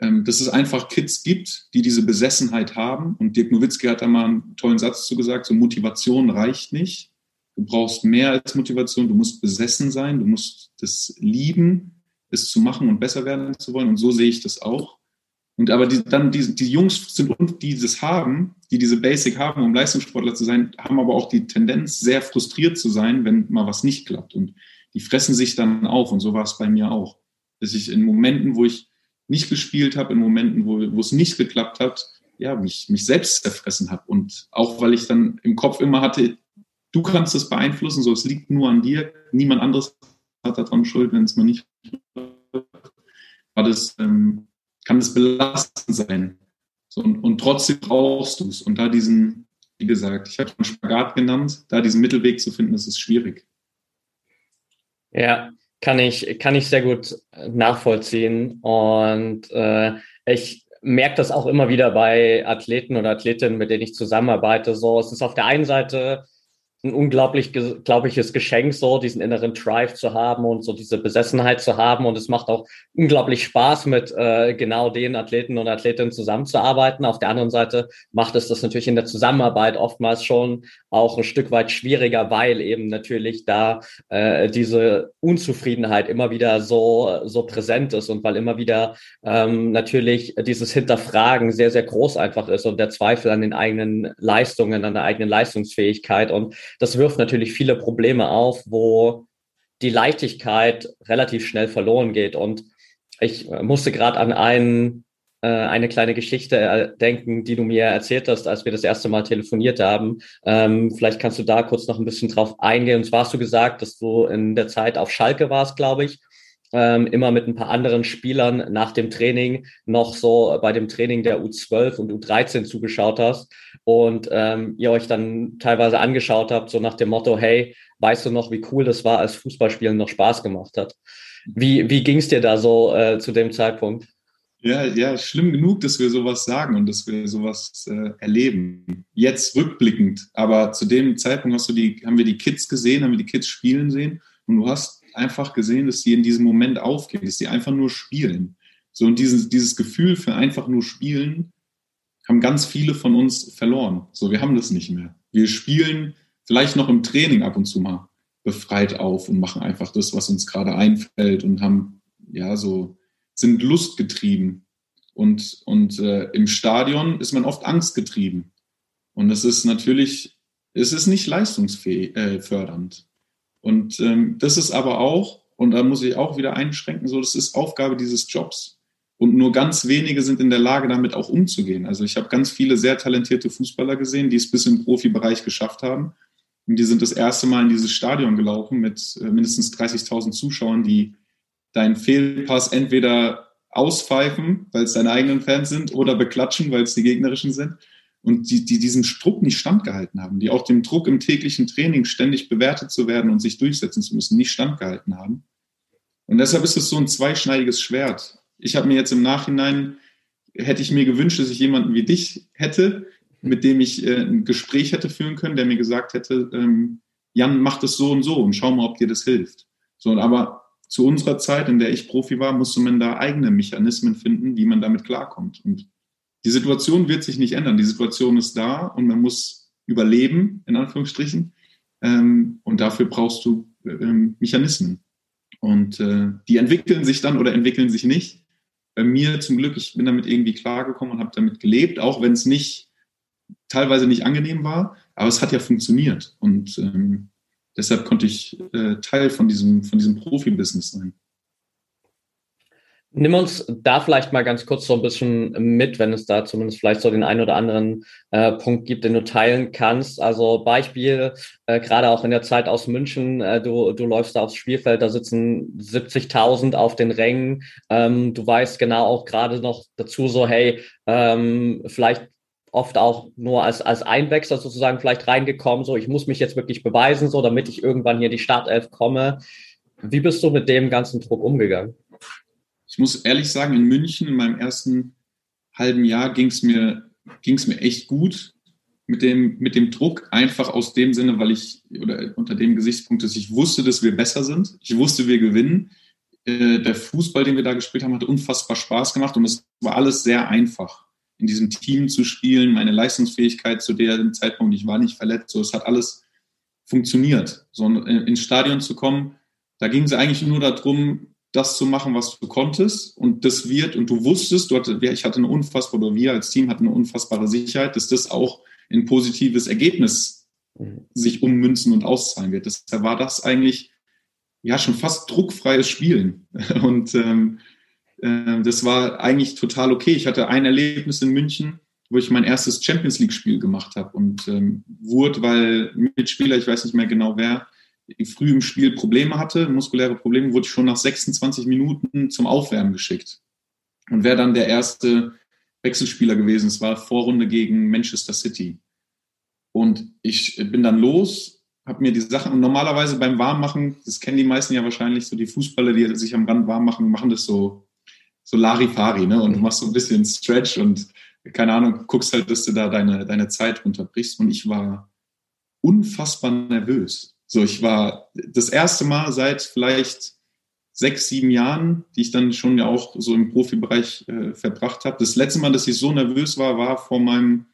ähm, dass es einfach Kids gibt, die diese Besessenheit haben. Und Dirk Nowitzki hat da mal einen tollen Satz zu gesagt, so Motivation reicht nicht. Du brauchst mehr als Motivation, du musst besessen sein, du musst das lieben, es zu machen und besser werden zu wollen. Und so sehe ich das auch. Und aber die, dann die, die Jungs sind und die das haben, die diese Basic haben, um Leistungssportler zu sein, haben aber auch die Tendenz, sehr frustriert zu sein, wenn mal was nicht klappt. Und die fressen sich dann auf. Und so war es bei mir auch. Dass ich in Momenten, wo ich nicht gespielt habe, in Momenten, wo, wo es nicht geklappt hat, ja, mich, mich selbst zerfressen habe. Und auch weil ich dann im Kopf immer hatte, du kannst es beeinflussen, so es liegt nur an dir, niemand anderes hat daran Schuld, wenn es mal nicht war das, ähm, kann es belastend sein. So, und, und trotzdem brauchst du es. Und da diesen, wie gesagt, ich habe einen Spagat genannt, da diesen Mittelweg zu finden, das ist schwierig. Ja, kann ich, kann ich sehr gut nachvollziehen. Und äh, ich merke das auch immer wieder bei Athleten oder Athletinnen, mit denen ich zusammenarbeite. So, es ist auf der einen Seite ein unglaublich glaubliches Geschenk, so diesen inneren Drive zu haben und so diese Besessenheit zu haben. Und es macht auch unglaublich Spaß, mit äh, genau den Athleten und Athletinnen zusammenzuarbeiten. Auf der anderen Seite macht es das natürlich in der Zusammenarbeit oftmals schon auch ein Stück weit schwieriger, weil eben natürlich da äh, diese Unzufriedenheit immer wieder so, so präsent ist und weil immer wieder ähm, natürlich dieses Hinterfragen sehr, sehr groß einfach ist und der Zweifel an den eigenen Leistungen, an der eigenen Leistungsfähigkeit. Und das wirft natürlich viele Probleme auf, wo die Leichtigkeit relativ schnell verloren geht. Und ich musste gerade an einen, äh, eine kleine Geschichte äh, denken, die du mir erzählt hast, als wir das erste Mal telefoniert haben. Ähm, vielleicht kannst du da kurz noch ein bisschen drauf eingehen. Und zwar hast du gesagt, dass du in der Zeit auf Schalke warst, glaube ich ähm, immer mit ein paar anderen Spielern nach dem Training noch so bei dem Training der U12 und U13 zugeschaut hast und ähm, ihr euch dann teilweise angeschaut habt, so nach dem Motto, hey, weißt du noch, wie cool das war, als Fußballspielen noch Spaß gemacht hat? Wie, wie ging es dir da so äh, zu dem Zeitpunkt? Ja, ja, schlimm genug, dass wir sowas sagen und dass wir sowas äh, erleben. Jetzt rückblickend, aber zu dem Zeitpunkt hast du die, haben wir die Kids gesehen, haben wir die Kids spielen sehen und du hast einfach gesehen, dass sie in diesem Moment aufgehen, dass sie einfach nur spielen. So, und dieses, dieses Gefühl für einfach nur spielen haben ganz viele von uns verloren. So, wir haben das nicht mehr. Wir spielen vielleicht noch im Training ab und zu mal befreit auf und machen einfach das, was uns gerade einfällt und haben, ja, so, sind lustgetrieben. Und, und äh, im Stadion ist man oft angstgetrieben. Und das ist natürlich, es ist nicht leistungsfördernd. Und ähm, das ist aber auch, und da muss ich auch wieder einschränken, so, das ist Aufgabe dieses Jobs. Und nur ganz wenige sind in der Lage, damit auch umzugehen. Also ich habe ganz viele sehr talentierte Fußballer gesehen, die es bis im Profibereich geschafft haben. Und die sind das erste Mal in dieses Stadion gelaufen mit äh, mindestens 30.000 Zuschauern, die deinen Fehlpass entweder auspfeifen, weil es deine eigenen Fans sind, oder beklatschen, weil es die gegnerischen sind und die, die diesen Druck nicht standgehalten haben, die auch dem Druck im täglichen Training ständig bewertet zu werden und sich durchsetzen zu müssen, nicht standgehalten haben. Und deshalb ist es so ein zweischneidiges Schwert. Ich habe mir jetzt im Nachhinein, hätte ich mir gewünscht, dass ich jemanden wie dich hätte, mit dem ich äh, ein Gespräch hätte führen können, der mir gesagt hätte, ähm, Jan, mach das so und so und schau mal, ob dir das hilft. So, aber zu unserer Zeit, in der ich Profi war, musste man da eigene Mechanismen finden, wie man damit klarkommt. Und die Situation wird sich nicht ändern. Die Situation ist da und man muss überleben, in Anführungsstrichen. Ähm, und dafür brauchst du ähm, Mechanismen. Und äh, die entwickeln sich dann oder entwickeln sich nicht. Bei mir zum Glück, ich bin damit irgendwie klargekommen und habe damit gelebt, auch wenn es nicht teilweise nicht angenehm war, aber es hat ja funktioniert. Und ähm, deshalb konnte ich äh, Teil von diesem, von diesem Profibusiness sein. Nimm uns da vielleicht mal ganz kurz so ein bisschen mit, wenn es da zumindest vielleicht so den einen oder anderen äh, Punkt gibt, den du teilen kannst. Also Beispiel, äh, gerade auch in der Zeit aus München, äh, du, du läufst da aufs Spielfeld, da sitzen 70.000 auf den Rängen. Ähm, du weißt genau auch gerade noch dazu so, hey, ähm, vielleicht oft auch nur als, als Einwechsler sozusagen vielleicht reingekommen, so ich muss mich jetzt wirklich beweisen, so damit ich irgendwann hier die Startelf komme. Wie bist du mit dem ganzen Druck umgegangen? Ich muss ehrlich sagen, in München in meinem ersten halben Jahr ging es mir, ging's mir echt gut mit dem, mit dem Druck, einfach aus dem Sinne, weil ich, oder unter dem Gesichtspunkt, dass ich wusste, dass wir besser sind. Ich wusste, wir gewinnen. Äh, der Fußball, den wir da gespielt haben, hat unfassbar Spaß gemacht und es war alles sehr einfach, in diesem Team zu spielen. Meine Leistungsfähigkeit zu dem Zeitpunkt, ich war nicht verletzt, so, es hat alles funktioniert. So ins Stadion zu kommen, da ging es eigentlich nur darum, das zu machen, was du konntest. Und das wird, und du wusstest, du hatte, ich hatte eine unfassbare, oder wir als Team hatten eine unfassbare Sicherheit, dass das auch ein positives Ergebnis sich ummünzen und auszahlen wird. Deshalb war das eigentlich ja schon fast druckfreies Spielen. Und ähm, äh, das war eigentlich total okay. Ich hatte ein Erlebnis in München, wo ich mein erstes Champions League-Spiel gemacht habe und ähm, wurde, weil Mitspieler, ich weiß nicht mehr genau wer, früh im Spiel Probleme hatte, muskuläre Probleme, wurde ich schon nach 26 Minuten zum Aufwärmen geschickt. Und wäre dann der erste Wechselspieler gewesen. Es war Vorrunde gegen Manchester City. Und ich bin dann los, habe mir die Sachen, und normalerweise beim Warmmachen, das kennen die meisten ja wahrscheinlich, so die Fußballer, die sich am Rand warm machen, machen das so, so Larifari, ne? Und du machst so ein bisschen Stretch und keine Ahnung, guckst halt, dass du da deine, deine Zeit unterbrichst. Und ich war unfassbar nervös. So, ich war das erste Mal seit vielleicht sechs, sieben Jahren, die ich dann schon ja auch so im Profibereich äh, verbracht habe. Das letzte Mal, dass ich so nervös war, war vor meinem,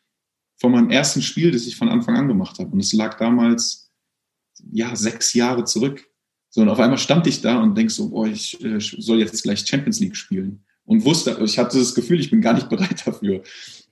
vor meinem ersten Spiel, das ich von Anfang an gemacht habe. Und es lag damals, ja, sechs Jahre zurück. So, und auf einmal stand ich da und denk so, boah, ich äh, soll jetzt gleich Champions League spielen. Und wusste, ich hatte das Gefühl, ich bin gar nicht bereit dafür.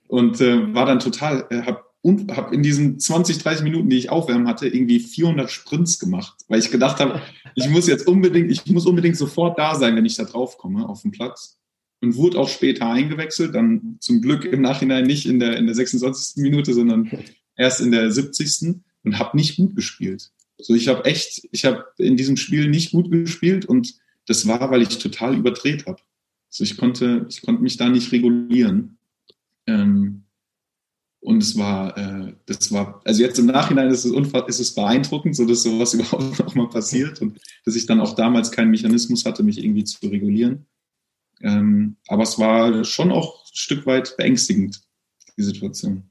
Und äh, war dann total, äh, habe und habe in diesen 20, 30 Minuten, die ich aufwärmen hatte, irgendwie 400 Sprints gemacht, weil ich gedacht habe, ich muss jetzt unbedingt, ich muss unbedingt sofort da sein, wenn ich da drauf komme auf dem Platz. Und wurde auch später eingewechselt, dann zum Glück im Nachhinein nicht in der, in der 26. Minute, sondern erst in der 70. und habe nicht gut gespielt. So, ich habe echt, ich habe in diesem Spiel nicht gut gespielt und das war, weil ich total überdreht habe. Also ich konnte, ich konnte mich da nicht regulieren. Ähm, und es war, äh, das war, also jetzt im Nachhinein ist es, ist es beeindruckend, so dass sowas überhaupt noch mal passiert und dass ich dann auch damals keinen Mechanismus hatte, mich irgendwie zu regulieren. Ähm, aber es war schon auch ein Stück weit beängstigend, die Situation.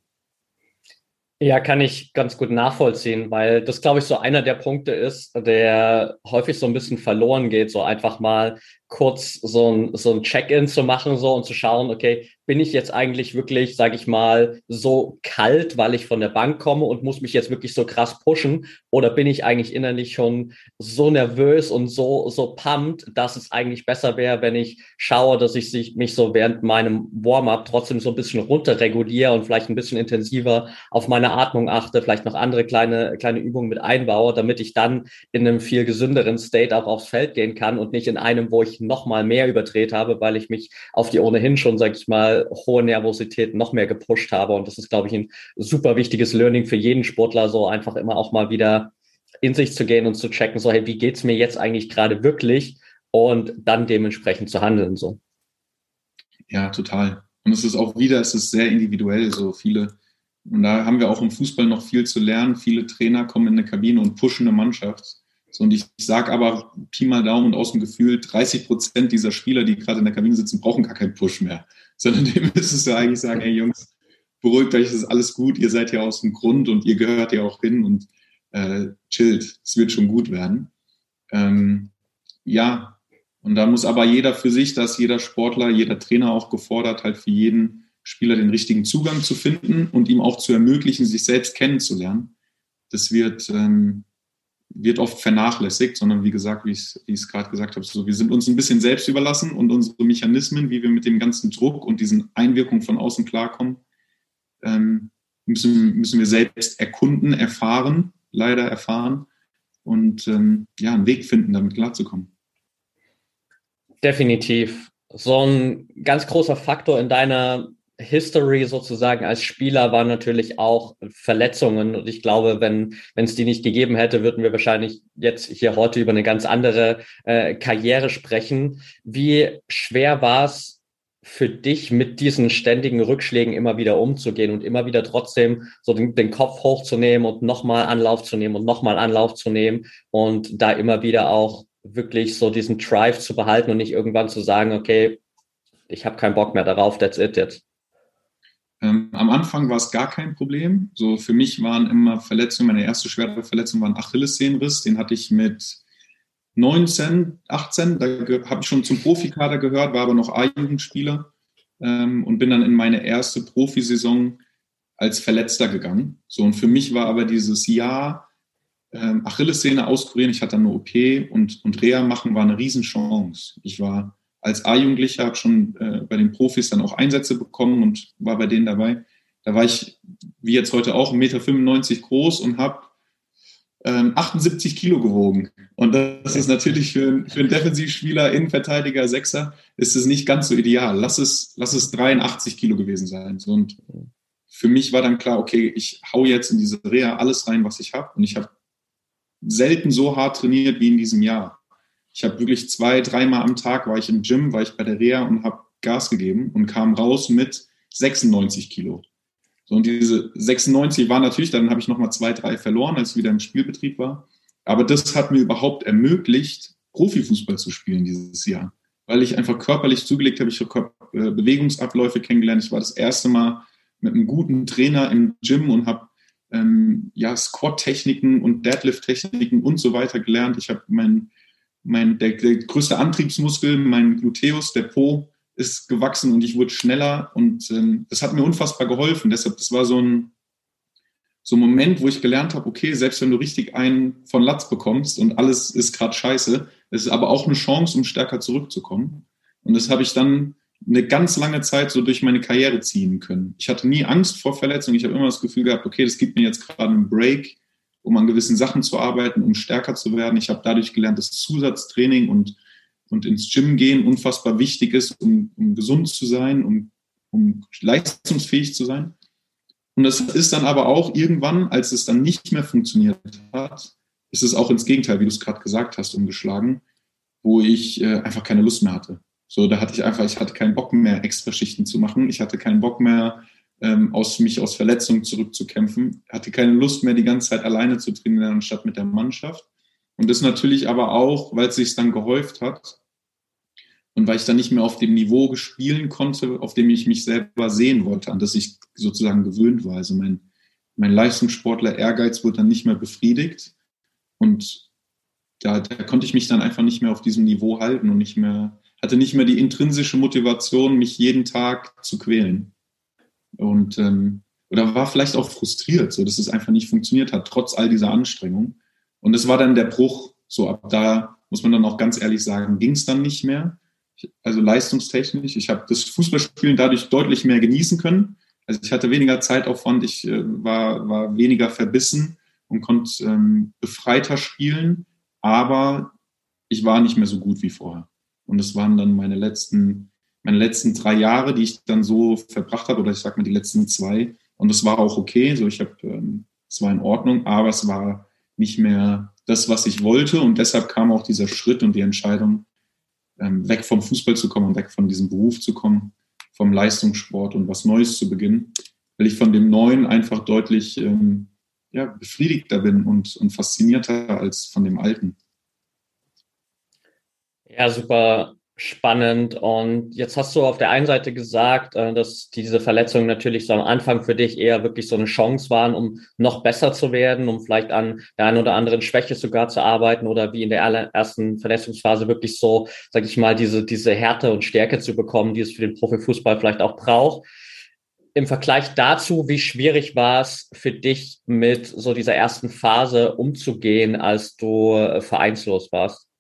Ja, kann ich ganz gut nachvollziehen, weil das, glaube ich, so einer der Punkte ist, der häufig so ein bisschen verloren geht, so einfach mal kurz so ein, so ein Check-in zu machen so und zu schauen, okay, bin ich jetzt eigentlich wirklich, sage ich mal, so kalt, weil ich von der Bank komme und muss mich jetzt wirklich so krass pushen? Oder bin ich eigentlich innerlich schon so nervös und so so pumped, dass es eigentlich besser wäre, wenn ich schaue, dass ich mich so während meinem Warm-up trotzdem so ein bisschen runterreguliere und vielleicht ein bisschen intensiver auf meine Atmung achte, vielleicht noch andere kleine kleine Übungen mit einbaue, damit ich dann in einem viel gesünderen State auch aufs Feld gehen kann und nicht in einem, wo ich noch mal mehr überdreht habe, weil ich mich auf die ohnehin schon, sag ich mal, hohe Nervosität noch mehr gepusht habe. Und das ist, glaube ich, ein super wichtiges Learning für jeden Sportler, so einfach immer auch mal wieder in sich zu gehen und zu checken, so, hey, wie geht's mir jetzt eigentlich gerade wirklich? Und dann dementsprechend zu handeln, so. Ja, total. Und es ist auch wieder, es ist sehr individuell, so viele. Und da haben wir auch im Fußball noch viel zu lernen. Viele Trainer kommen in eine Kabine und pushen eine Mannschaft. So, und ich, ich sage aber Pi mal Daumen und aus dem Gefühl, 30 Prozent dieser Spieler, die gerade in der Kabine sitzen, brauchen gar keinen Push mehr. Sondern dem müsstest du eigentlich sagen, hey Jungs, beruhigt euch, es ist alles gut, ihr seid ja aus dem Grund und ihr gehört ja auch hin und äh, chillt, es wird schon gut werden. Ähm, ja, und da muss aber jeder für sich, dass jeder Sportler, jeder Trainer auch gefordert, halt für jeden Spieler den richtigen Zugang zu finden und ihm auch zu ermöglichen, sich selbst kennenzulernen. Das wird, ähm, wird oft vernachlässigt, sondern wie gesagt, wie ich es gerade gesagt habe, so, wir sind uns ein bisschen selbst überlassen und unsere Mechanismen, wie wir mit dem ganzen Druck und diesen Einwirkungen von außen klarkommen, ähm, müssen, müssen wir selbst erkunden, erfahren, leider erfahren und ähm, ja, einen Weg finden, damit klarzukommen. Definitiv. So ein ganz großer Faktor in deiner History sozusagen als Spieler war natürlich auch Verletzungen. Und ich glaube, wenn wenn es die nicht gegeben hätte, würden wir wahrscheinlich jetzt hier heute über eine ganz andere äh, Karriere sprechen. Wie schwer war es für dich, mit diesen ständigen Rückschlägen immer wieder umzugehen und immer wieder trotzdem so den, den Kopf hochzunehmen und nochmal Anlauf zu nehmen und nochmal Anlauf zu nehmen und da immer wieder auch wirklich so diesen Drive zu behalten und nicht irgendwann zu sagen, okay, ich habe keinen Bock mehr darauf, that's it jetzt. Ähm, am Anfang war es gar kein Problem. So für mich waren immer Verletzungen, meine erste schwere Verletzung war ein Achillessehnenriss, den hatte ich mit 19, 18, da habe ich schon zum Profikader gehört, war aber noch A-Jugendspieler ähm, und bin dann in meine erste Profisaison als Verletzter gegangen. So und für mich war aber dieses Jahr ähm, Achillessehne auskurieren, ich hatte dann eine OP und, und Reha machen war eine Riesenchance. Ich war als A-Jugendlicher, habe schon äh, bei den Profis dann auch Einsätze bekommen und war bei denen dabei. Da war ich, wie jetzt heute auch, 1,95 Meter groß und habe ähm, 78 Kilo gewogen. Und das ist natürlich für, für einen Defensivspieler, Innenverteidiger, Sechser, ist es nicht ganz so ideal. Lass es, lass es 83 Kilo gewesen sein. Und für mich war dann klar, okay, ich hau jetzt in diese Reha alles rein, was ich habe. Und ich habe selten so hart trainiert wie in diesem Jahr. Ich habe wirklich zwei, dreimal am Tag war ich im Gym, war ich bei der Reha und habe Gas gegeben und kam raus mit 96 Kilo. So, und diese 96 war natürlich, dann habe ich nochmal zwei, drei verloren, als ich wieder im Spielbetrieb war. Aber das hat mir überhaupt ermöglicht, Profifußball zu spielen dieses Jahr. Weil ich einfach körperlich zugelegt habe, ich habe äh, Bewegungsabläufe kennengelernt. Ich war das erste Mal mit einem guten Trainer im Gym und habe ähm, ja, Squat-Techniken und Deadlift-Techniken und so weiter gelernt. Ich habe mein, mein, der, der größte Antriebsmuskel, mein Gluteus, der Po, ist gewachsen und ich wurde schneller und ähm, das hat mir unfassbar geholfen. Deshalb, das war so ein, so ein Moment, wo ich gelernt habe, okay, selbst wenn du richtig einen von Latz bekommst und alles ist gerade scheiße, es ist aber auch eine Chance, um stärker zurückzukommen. Und das habe ich dann eine ganz lange Zeit so durch meine Karriere ziehen können. Ich hatte nie Angst vor Verletzungen. Ich habe immer das Gefühl gehabt, okay, das gibt mir jetzt gerade einen Break um an gewissen Sachen zu arbeiten, um stärker zu werden. Ich habe dadurch gelernt, dass Zusatztraining und, und ins Gym gehen unfassbar wichtig ist, um, um gesund zu sein, um, um leistungsfähig zu sein. Und das ist dann aber auch irgendwann, als es dann nicht mehr funktioniert hat, ist es auch ins Gegenteil, wie du es gerade gesagt hast, umgeschlagen, wo ich äh, einfach keine Lust mehr hatte. So, da hatte ich einfach, ich hatte keinen Bock mehr, extra Schichten zu machen. Ich hatte keinen Bock mehr, ähm, aus mich aus Verletzungen zurückzukämpfen. Hatte keine Lust mehr, die ganze Zeit alleine zu trainieren, anstatt mit der Mannschaft. Und das natürlich aber auch, weil es sich dann gehäuft hat und weil ich dann nicht mehr auf dem Niveau spielen konnte, auf dem ich mich selber sehen wollte, an das ich sozusagen gewöhnt war. Also mein, mein Leistungssportler Ehrgeiz wurde dann nicht mehr befriedigt und da, da konnte ich mich dann einfach nicht mehr auf diesem Niveau halten und nicht mehr, hatte nicht mehr die intrinsische Motivation, mich jeden Tag zu quälen und ähm, oder war vielleicht auch frustriert, so dass es einfach nicht funktioniert hat, trotz all dieser Anstrengung. Und es war dann der Bruch. So ab da muss man dann auch ganz ehrlich sagen, ging es dann nicht mehr. Also leistungstechnisch. Ich habe das Fußballspielen dadurch deutlich mehr genießen können. Also ich hatte weniger Zeitaufwand, ich äh, war, war weniger verbissen und konnte ähm, befreiter spielen, aber ich war nicht mehr so gut wie vorher. Und das waren dann meine letzten meine letzten drei Jahre, die ich dann so verbracht habe, oder ich sag mal die letzten zwei. Und das war auch okay. So, ich habe, ähm, es war in Ordnung, aber es war nicht mehr das, was ich wollte. Und deshalb kam auch dieser Schritt und die Entscheidung, ähm, weg vom Fußball zu kommen und weg von diesem Beruf zu kommen, vom Leistungssport und was Neues zu beginnen, weil ich von dem Neuen einfach deutlich ähm, ja, befriedigter bin und, und faszinierter als von dem Alten. Ja, super spannend. Und jetzt hast du auf der einen Seite gesagt, äh, dass diese Verletzungen natürlich so am Anfang für dich eher wirklich so eine Chance waren, um noch besser zu werden, um vielleicht an der einen oder anderen Schwäche sogar zu arbeiten oder wie in der ersten Verletzungsphase wirklich so, sag ich mal, diese, diese Härte und Stärke zu bekommen, die es für den Profifußball vielleicht auch braucht. Im Vergleich dazu, wie schwierig war es für dich mit so dieser ersten Phase umzugehen, als du äh, vereinslos warst?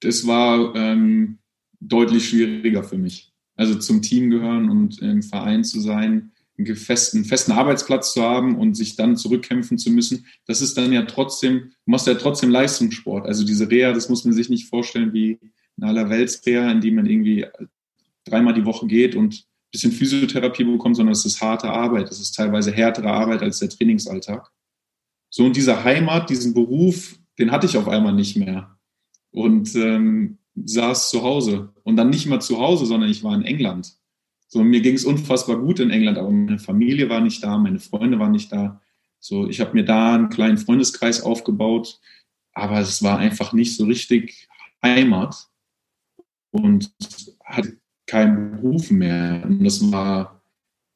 Das war ähm, deutlich schwieriger für mich. Also zum Team gehören und im Verein zu sein, einen festen, festen Arbeitsplatz zu haben und sich dann zurückkämpfen zu müssen, das ist dann ja trotzdem, du machst ja trotzdem Leistungssport. Also diese Reha, das muss man sich nicht vorstellen wie, eine Allerweltsreha, in die man irgendwie dreimal die Woche geht und ein bisschen Physiotherapie bekommt, sondern es ist harte Arbeit. Es ist teilweise härtere Arbeit als der Trainingsalltag. So, und diese Heimat, diesen Beruf, den hatte ich auf einmal nicht mehr. Und ähm, saß zu Hause. Und dann nicht mal zu Hause, sondern ich war in England. So, mir ging es unfassbar gut in England, aber meine Familie war nicht da, meine Freunde waren nicht da. So, ich habe mir da einen kleinen Freundeskreis aufgebaut, aber es war einfach nicht so richtig Heimat und hatte keinen Beruf mehr. Und das war,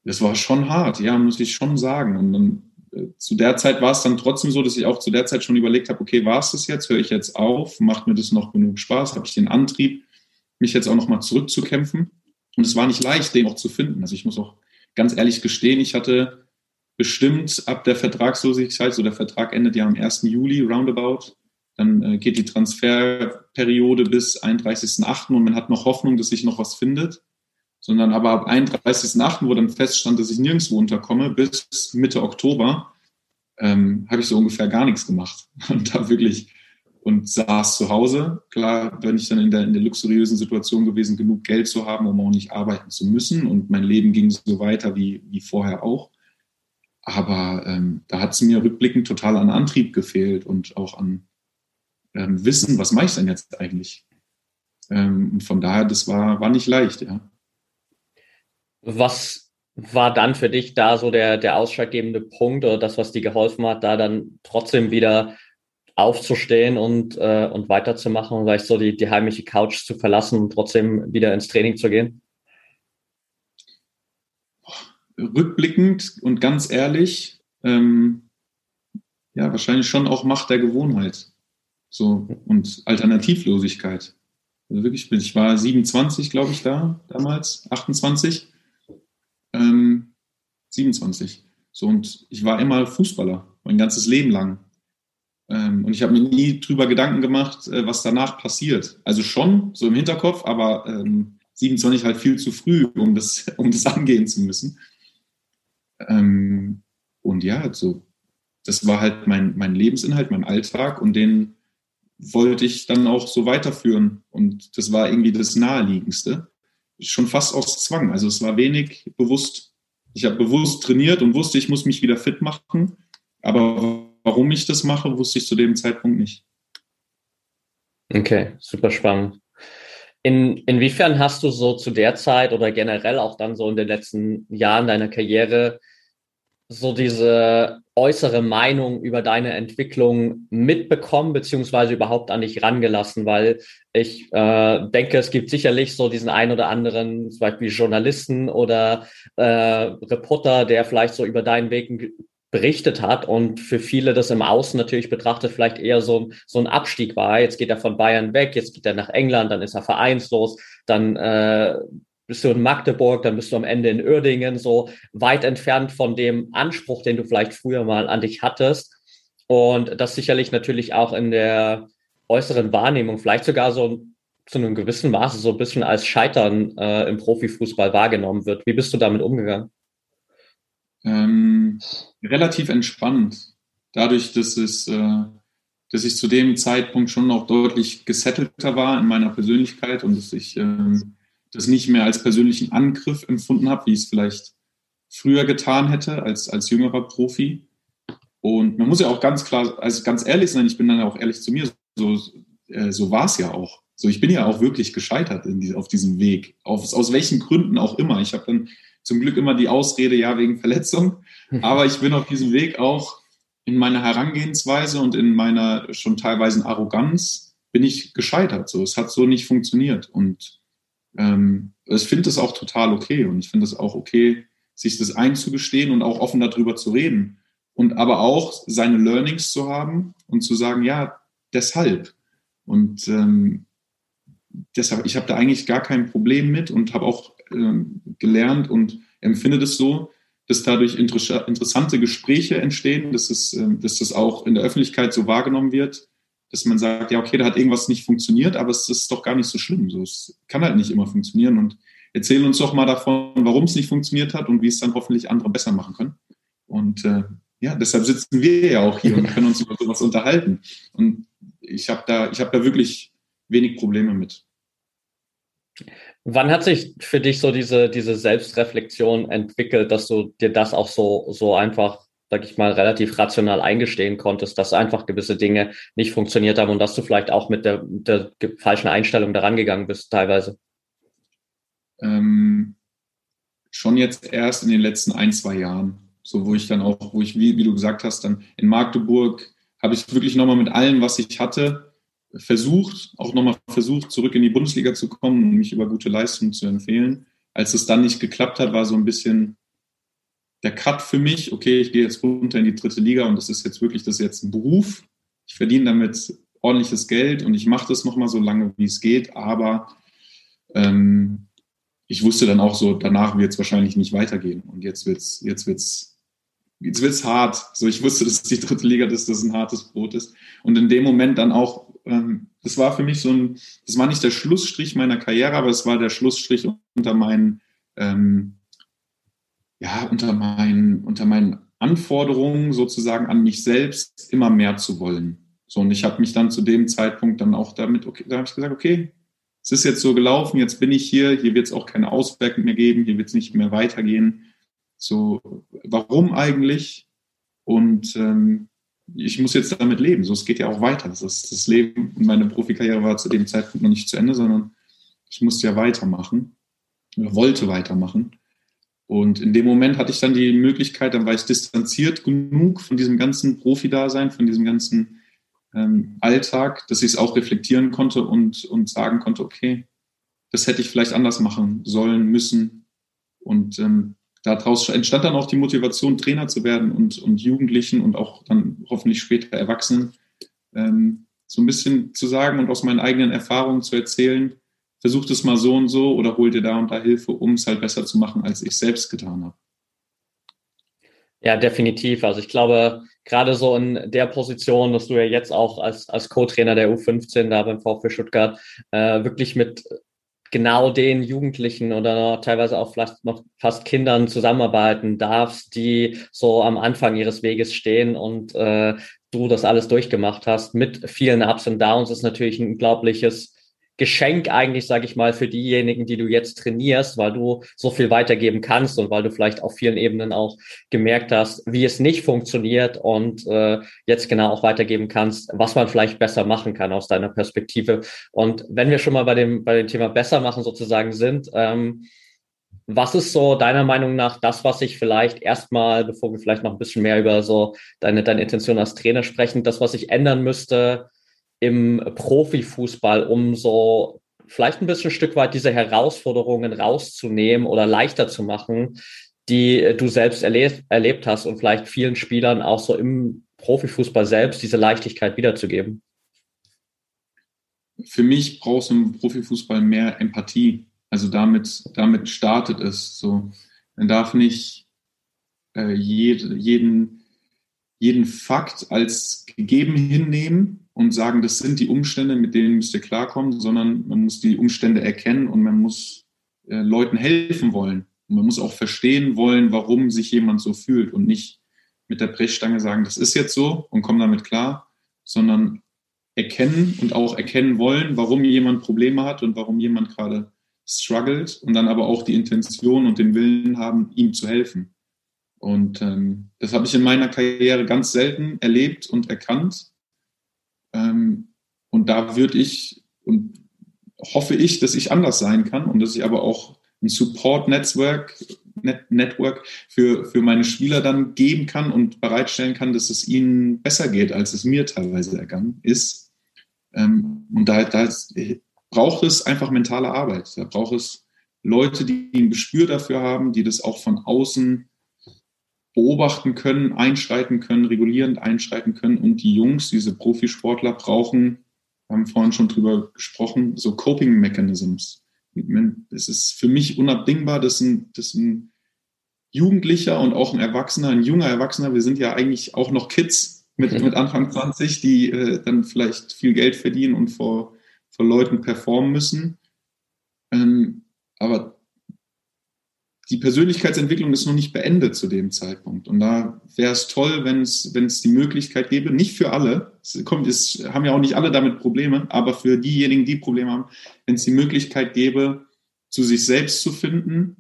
das war schon hart, ja, muss ich schon sagen. Und dann, zu der Zeit war es dann trotzdem so, dass ich auch zu der Zeit schon überlegt habe, okay, war es das jetzt? Höre ich jetzt auf? Macht mir das noch genug Spaß? Habe ich den Antrieb, mich jetzt auch nochmal zurückzukämpfen? Und es war nicht leicht, den auch zu finden. Also ich muss auch ganz ehrlich gestehen, ich hatte bestimmt ab der Vertragslosigkeit, so der Vertrag endet ja am 1. Juli roundabout, dann äh, geht die Transferperiode bis 31.8. und man hat noch Hoffnung, dass sich noch was findet. Sondern aber ab 31.8., wo dann feststand, dass ich nirgendwo unterkomme, bis Mitte Oktober, ähm, habe ich so ungefähr gar nichts gemacht. Und da wirklich und saß zu Hause. Klar, wenn ich dann in der, in der luxuriösen Situation gewesen, genug Geld zu haben, um auch nicht arbeiten zu müssen. Und mein Leben ging so weiter wie, wie vorher auch. Aber ähm, da hat es mir rückblickend total an Antrieb gefehlt und auch an ähm, Wissen, was mache ich denn jetzt eigentlich? Ähm, und von daher, das war, war nicht leicht, ja. Was war dann für dich da so der, der ausschlaggebende Punkt oder das, was dir geholfen hat, da dann trotzdem wieder aufzustehen und, äh, und weiterzumachen und vielleicht so die, die heimliche Couch zu verlassen und trotzdem wieder ins Training zu gehen? Rückblickend und ganz ehrlich, ähm, ja, wahrscheinlich schon auch Macht der Gewohnheit. So, und Alternativlosigkeit. Also wirklich, ich war 27, glaube ich, da damals, 28, ähm, 27. So, und ich war immer Fußballer, mein ganzes Leben lang. Ähm, und ich habe mir nie drüber Gedanken gemacht, äh, was danach passiert. Also schon, so im Hinterkopf, aber ähm, 27 halt viel zu früh, um das, um das angehen zu müssen. Ähm, und ja, so, das war halt mein, mein Lebensinhalt, mein Alltag und den wollte ich dann auch so weiterführen. Und das war irgendwie das Naheliegendste. Schon fast aus Zwang. Also es war wenig bewusst. Ich habe bewusst trainiert und wusste, ich muss mich wieder fit machen. Aber warum ich das mache, wusste ich zu dem Zeitpunkt nicht. Okay, super spannend. In, inwiefern hast du so zu der Zeit oder generell auch dann so in den letzten Jahren deiner Karriere so diese äußere Meinung über deine Entwicklung mitbekommen, beziehungsweise überhaupt an dich rangelassen, weil ich äh, denke, es gibt sicherlich so diesen ein oder anderen, zum Beispiel Journalisten oder äh, Reporter, der vielleicht so über deinen Weg berichtet hat und für viele das im Außen natürlich betrachtet vielleicht eher so, so ein Abstieg war. Jetzt geht er von Bayern weg, jetzt geht er nach England, dann ist er vereinslos, dann äh, bist du in Magdeburg, dann bist du am Ende in Uerdingen, so weit entfernt von dem Anspruch, den du vielleicht früher mal an dich hattest. Und das sicherlich natürlich auch in der äußeren Wahrnehmung, vielleicht sogar so zu einem gewissen Maße so ein bisschen als Scheitern äh, im Profifußball wahrgenommen wird. Wie bist du damit umgegangen? Ähm, relativ entspannt. Dadurch, dass es, äh, dass ich zu dem Zeitpunkt schon noch deutlich gesettelter war in meiner Persönlichkeit und dass ich ähm, das nicht mehr als persönlichen Angriff empfunden habe, wie ich es vielleicht früher getan hätte als, als jüngerer Profi. Und man muss ja auch ganz klar, also ganz ehrlich sein, ich bin dann auch ehrlich zu mir, so, äh, so war es ja auch. So, ich bin ja auch wirklich gescheitert die, auf diesem Weg, auf, aus welchen Gründen auch immer. Ich habe dann zum Glück immer die Ausrede, ja, wegen Verletzung. Aber ich bin auf diesem Weg auch in meiner Herangehensweise und in meiner schon teilweise Arroganz bin ich gescheitert. So, es hat so nicht funktioniert. Und ähm, ich finde das auch total okay und ich finde es auch okay, sich das einzugestehen und auch offen darüber zu reden und aber auch seine Learnings zu haben und zu sagen, ja, deshalb. Und ähm, deshalb, ich habe da eigentlich gar kein Problem mit und habe auch ähm, gelernt und empfinde das so, dass dadurch inter interessante Gespräche entstehen, dass, es, ähm, dass das auch in der Öffentlichkeit so wahrgenommen wird, dass man sagt, ja, okay, da hat irgendwas nicht funktioniert, aber es ist doch gar nicht so schlimm. So, es kann halt nicht immer funktionieren. Und erzähl uns doch mal davon, warum es nicht funktioniert hat und wie es dann hoffentlich andere besser machen können. Und äh, ja, deshalb sitzen wir ja auch hier und können uns über sowas unterhalten. Und ich habe da, ich habe da wirklich wenig Probleme mit. Wann hat sich für dich so diese, diese Selbstreflexion entwickelt, dass du dir das auch so, so einfach, sag ich mal, relativ rational eingestehen konntest, dass einfach gewisse Dinge nicht funktioniert haben und dass du vielleicht auch mit der, mit der falschen Einstellung daran gegangen bist, teilweise? Ähm, schon jetzt erst in den letzten ein, zwei Jahren. So, wo ich dann auch, wo ich, wie, wie du gesagt hast, dann in Magdeburg habe ich wirklich nochmal mit allem, was ich hatte, versucht, auch nochmal versucht, zurück in die Bundesliga zu kommen und mich über gute Leistungen zu empfehlen. Als es dann nicht geklappt hat, war so ein bisschen der Cut für mich. Okay, ich gehe jetzt runter in die dritte Liga und das ist jetzt wirklich, das ist jetzt ein Beruf. Ich verdiene damit ordentliches Geld und ich mache das nochmal so lange, wie es geht. Aber ähm, ich wusste dann auch so, danach wird es wahrscheinlich nicht weitergehen. Und jetzt wird's, jetzt wird's, jetzt wird's hart. So, ich wusste, dass die dritte Liga, dass das ein hartes Brot ist. Und in dem Moment dann auch ähm, das war für mich so ein, das war nicht der Schlussstrich meiner Karriere, aber es war der Schlussstrich unter meinen, ähm, ja, unter meinen, unter meinen Anforderungen sozusagen an mich selbst immer mehr zu wollen. So, und ich habe mich dann zu dem Zeitpunkt dann auch damit, okay, da habe ich gesagt, okay, es ist jetzt so gelaufen, jetzt bin ich hier, hier wird es auch keine Auswirkungen mehr geben, hier wird es nicht mehr weitergehen. So, warum eigentlich? Und ähm, ich muss jetzt damit leben. So, es geht ja auch weiter. Das, ist, das Leben und meine Profikarriere war zu dem Zeitpunkt noch nicht zu Ende, sondern ich musste ja weitermachen oder wollte weitermachen. Und in dem Moment hatte ich dann die Möglichkeit, dann war ich distanziert genug von diesem ganzen Profi-Dasein, von diesem ganzen ähm, Alltag, dass ich es auch reflektieren konnte und, und sagen konnte, okay, das hätte ich vielleicht anders machen sollen, müssen. Und ähm, daraus entstand dann auch die Motivation, Trainer zu werden und, und Jugendlichen und auch dann hoffentlich später Erwachsenen ähm, so ein bisschen zu sagen und aus meinen eigenen Erfahrungen zu erzählen, versucht es mal so und so oder hol dir da und da Hilfe, um es halt besser zu machen, als ich selbst getan habe. Ja, definitiv. Also ich glaube, gerade so in der Position, dass du ja jetzt auch als, als Co-Trainer der U15 da beim VfB Stuttgart äh, wirklich mit genau den Jugendlichen oder teilweise auch vielleicht noch fast Kindern zusammenarbeiten darfst, die so am Anfang ihres Weges stehen und äh, du das alles durchgemacht hast mit vielen Ups und Downs, ist natürlich ein unglaubliches Geschenk eigentlich, sage ich mal, für diejenigen, die du jetzt trainierst, weil du so viel weitergeben kannst und weil du vielleicht auf vielen Ebenen auch gemerkt hast, wie es nicht funktioniert und äh, jetzt genau auch weitergeben kannst, was man vielleicht besser machen kann aus deiner Perspektive. Und wenn wir schon mal bei dem, bei dem Thema besser machen sozusagen sind, ähm, was ist so deiner Meinung nach das, was ich vielleicht erstmal, bevor wir vielleicht noch ein bisschen mehr über so deine, deine Intention als Trainer sprechen, das, was ich ändern müsste, im Profifußball, um so vielleicht ein bisschen ein Stück weit diese Herausforderungen rauszunehmen oder leichter zu machen, die du selbst erlebt, erlebt hast und vielleicht vielen Spielern auch so im Profifußball selbst diese Leichtigkeit wiederzugeben? Für mich brauchst du im Profifußball mehr Empathie. Also damit, damit startet es so. Man darf nicht äh, jede, jeden, jeden Fakt als gegeben hinnehmen und sagen, das sind die Umstände, mit denen müsst ihr klarkommen, sondern man muss die Umstände erkennen und man muss äh, Leuten helfen wollen. Und man muss auch verstehen wollen, warum sich jemand so fühlt und nicht mit der Brechstange sagen, das ist jetzt so und komm damit klar, sondern erkennen und auch erkennen wollen, warum jemand Probleme hat und warum jemand gerade struggelt und dann aber auch die Intention und den Willen haben, ihm zu helfen. Und ähm, das habe ich in meiner Karriere ganz selten erlebt und erkannt. Ähm, und da würde ich und hoffe ich, dass ich anders sein kann und dass ich aber auch ein Support-Netzwerk Net Network für, für meine Spieler dann geben kann und bereitstellen kann, dass es ihnen besser geht, als es mir teilweise ergangen ist. Ähm, und da, da braucht es einfach mentale Arbeit. Da braucht es Leute, die ein Gespür dafür haben, die das auch von außen beobachten können, einschreiten können, regulierend einschreiten können. Und die Jungs, diese Profisportler, brauchen, wir haben vorhin schon drüber gesprochen, so Coping Mechanisms. Es ist für mich unabdingbar, dass ein, dass ein Jugendlicher und auch ein Erwachsener, ein junger Erwachsener, wir sind ja eigentlich auch noch Kids mit, mit Anfang 20, die äh, dann vielleicht viel Geld verdienen und vor, vor Leuten performen müssen. Ähm, aber die Persönlichkeitsentwicklung ist noch nicht beendet zu dem Zeitpunkt. Und da wäre es toll, wenn es, die Möglichkeit gäbe, nicht für alle, es kommt, es haben ja auch nicht alle damit Probleme, aber für diejenigen, die Probleme haben, wenn es die Möglichkeit gäbe, zu sich selbst zu finden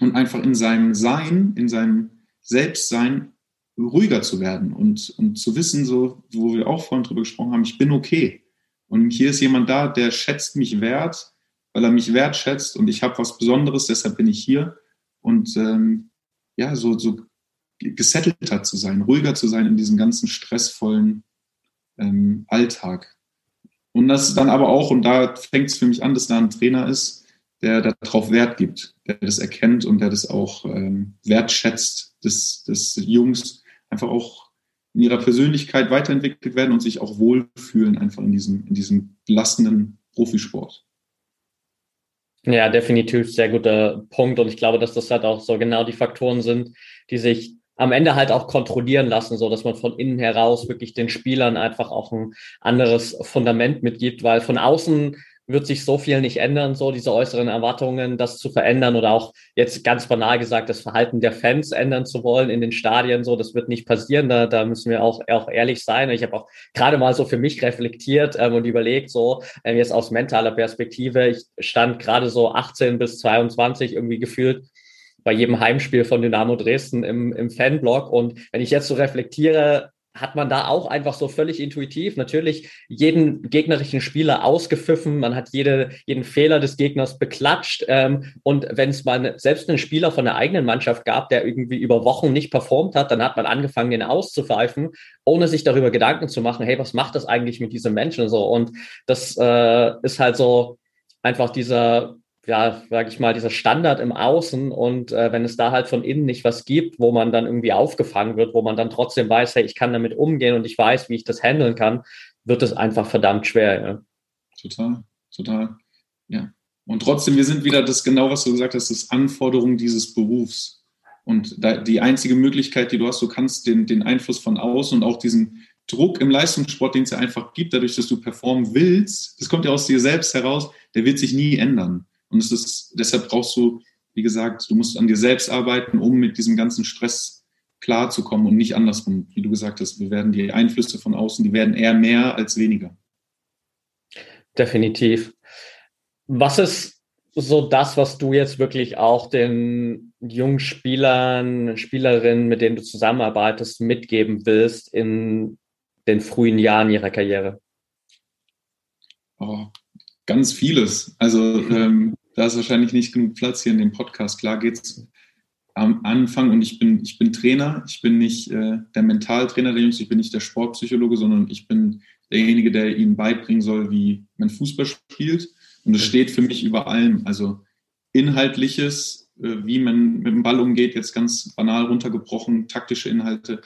und einfach in seinem Sein, in seinem Selbstsein ruhiger zu werden und, und zu wissen, so, wo wir auch vorhin drüber gesprochen haben, ich bin okay. Und hier ist jemand da, der schätzt mich wert, weil er mich wertschätzt und ich habe was Besonderes, deshalb bin ich hier. Und ähm, ja, so, so gesettelter zu sein, ruhiger zu sein in diesem ganzen stressvollen ähm, Alltag. Und das dann aber auch, und da fängt es für mich an, dass da ein Trainer ist, der darauf Wert gibt, der das erkennt und der das auch ähm, wertschätzt, dass, dass Jungs einfach auch in ihrer Persönlichkeit weiterentwickelt werden und sich auch wohlfühlen, einfach in diesem, in diesem belastenden Profisport. Ja, definitiv sehr guter Punkt. Und ich glaube, dass das halt auch so genau die Faktoren sind, die sich am Ende halt auch kontrollieren lassen, so dass man von innen heraus wirklich den Spielern einfach auch ein anderes Fundament mitgibt, weil von außen wird sich so viel nicht ändern, so diese äußeren Erwartungen, das zu verändern oder auch jetzt ganz banal gesagt, das Verhalten der Fans ändern zu wollen in den Stadien, so, das wird nicht passieren, da, da müssen wir auch, auch ehrlich sein. Ich habe auch gerade mal so für mich reflektiert ähm, und überlegt, so, ähm, jetzt aus mentaler Perspektive, ich stand gerade so 18 bis 22 irgendwie gefühlt bei jedem Heimspiel von Dynamo Dresden im, im Fanblog. Und wenn ich jetzt so reflektiere, hat man da auch einfach so völlig intuitiv natürlich jeden gegnerischen Spieler ausgepfiffen, man hat jede, jeden Fehler des Gegners beklatscht. Ähm, und wenn es mal selbst einen Spieler von der eigenen Mannschaft gab, der irgendwie über Wochen nicht performt hat, dann hat man angefangen, den auszupfeifen, ohne sich darüber Gedanken zu machen, hey, was macht das eigentlich mit diesem Menschen so. Und das äh, ist halt so einfach dieser ja, sage ich mal, dieser Standard im Außen und äh, wenn es da halt von innen nicht was gibt, wo man dann irgendwie aufgefangen wird, wo man dann trotzdem weiß, hey, ich kann damit umgehen und ich weiß, wie ich das handeln kann, wird es einfach verdammt schwer. Ja. Total, total. Ja. Und trotzdem, wir sind wieder das genau, was du gesagt hast, das Anforderung dieses Berufs. Und da, die einzige Möglichkeit, die du hast, du kannst den, den Einfluss von außen und auch diesen Druck im Leistungssport, den es ja einfach gibt, dadurch, dass du performen willst, das kommt ja aus dir selbst heraus, der wird sich nie ändern. Und es ist, deshalb brauchst du, wie gesagt, du musst an dir selbst arbeiten, um mit diesem ganzen Stress klarzukommen und nicht andersrum. Wie du gesagt hast, wir werden die Einflüsse von außen, die werden eher mehr als weniger. Definitiv. Was ist so das, was du jetzt wirklich auch den jungen Spielern, Spielerinnen, mit denen du zusammenarbeitest, mitgeben willst in den frühen Jahren ihrer Karriere? Oh, Ganz vieles. Also ähm, da ist wahrscheinlich nicht genug Platz hier in dem Podcast. Klar geht es am Anfang und ich bin, ich bin Trainer. Ich bin nicht äh, der Mentaltrainer der Jungs, ich bin nicht der Sportpsychologe, sondern ich bin derjenige, der ihnen beibringen soll, wie man Fußball spielt. Und es steht für mich über allem. Also inhaltliches, äh, wie man mit dem Ball umgeht, jetzt ganz banal runtergebrochen, taktische Inhalte.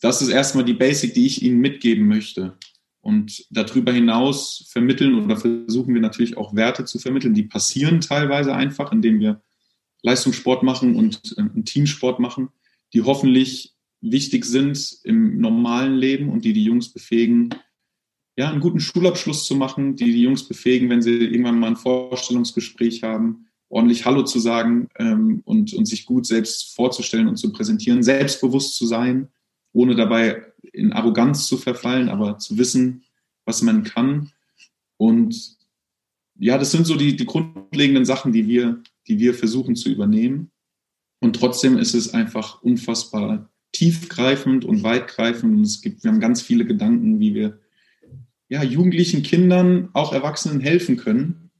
Das ist erstmal die Basic, die ich ihnen mitgeben möchte. Und darüber hinaus vermitteln oder versuchen wir natürlich auch Werte zu vermitteln, die passieren teilweise einfach, indem wir Leistungssport machen und äh, einen Teamsport machen, die hoffentlich wichtig sind im normalen Leben und die die Jungs befähigen, ja, einen guten Schulabschluss zu machen, die die Jungs befähigen, wenn sie irgendwann mal ein Vorstellungsgespräch haben, ordentlich Hallo zu sagen ähm, und, und sich gut selbst vorzustellen und zu präsentieren, selbstbewusst zu sein, ohne dabei in Arroganz zu verfallen, aber zu wissen, was man kann. Und ja, das sind so die, die grundlegenden Sachen, die wir, die wir versuchen zu übernehmen. Und trotzdem ist es einfach unfassbar tiefgreifend und weitgreifend. Und es gibt, wir haben ganz viele Gedanken, wie wir ja, jugendlichen Kindern, auch Erwachsenen helfen können.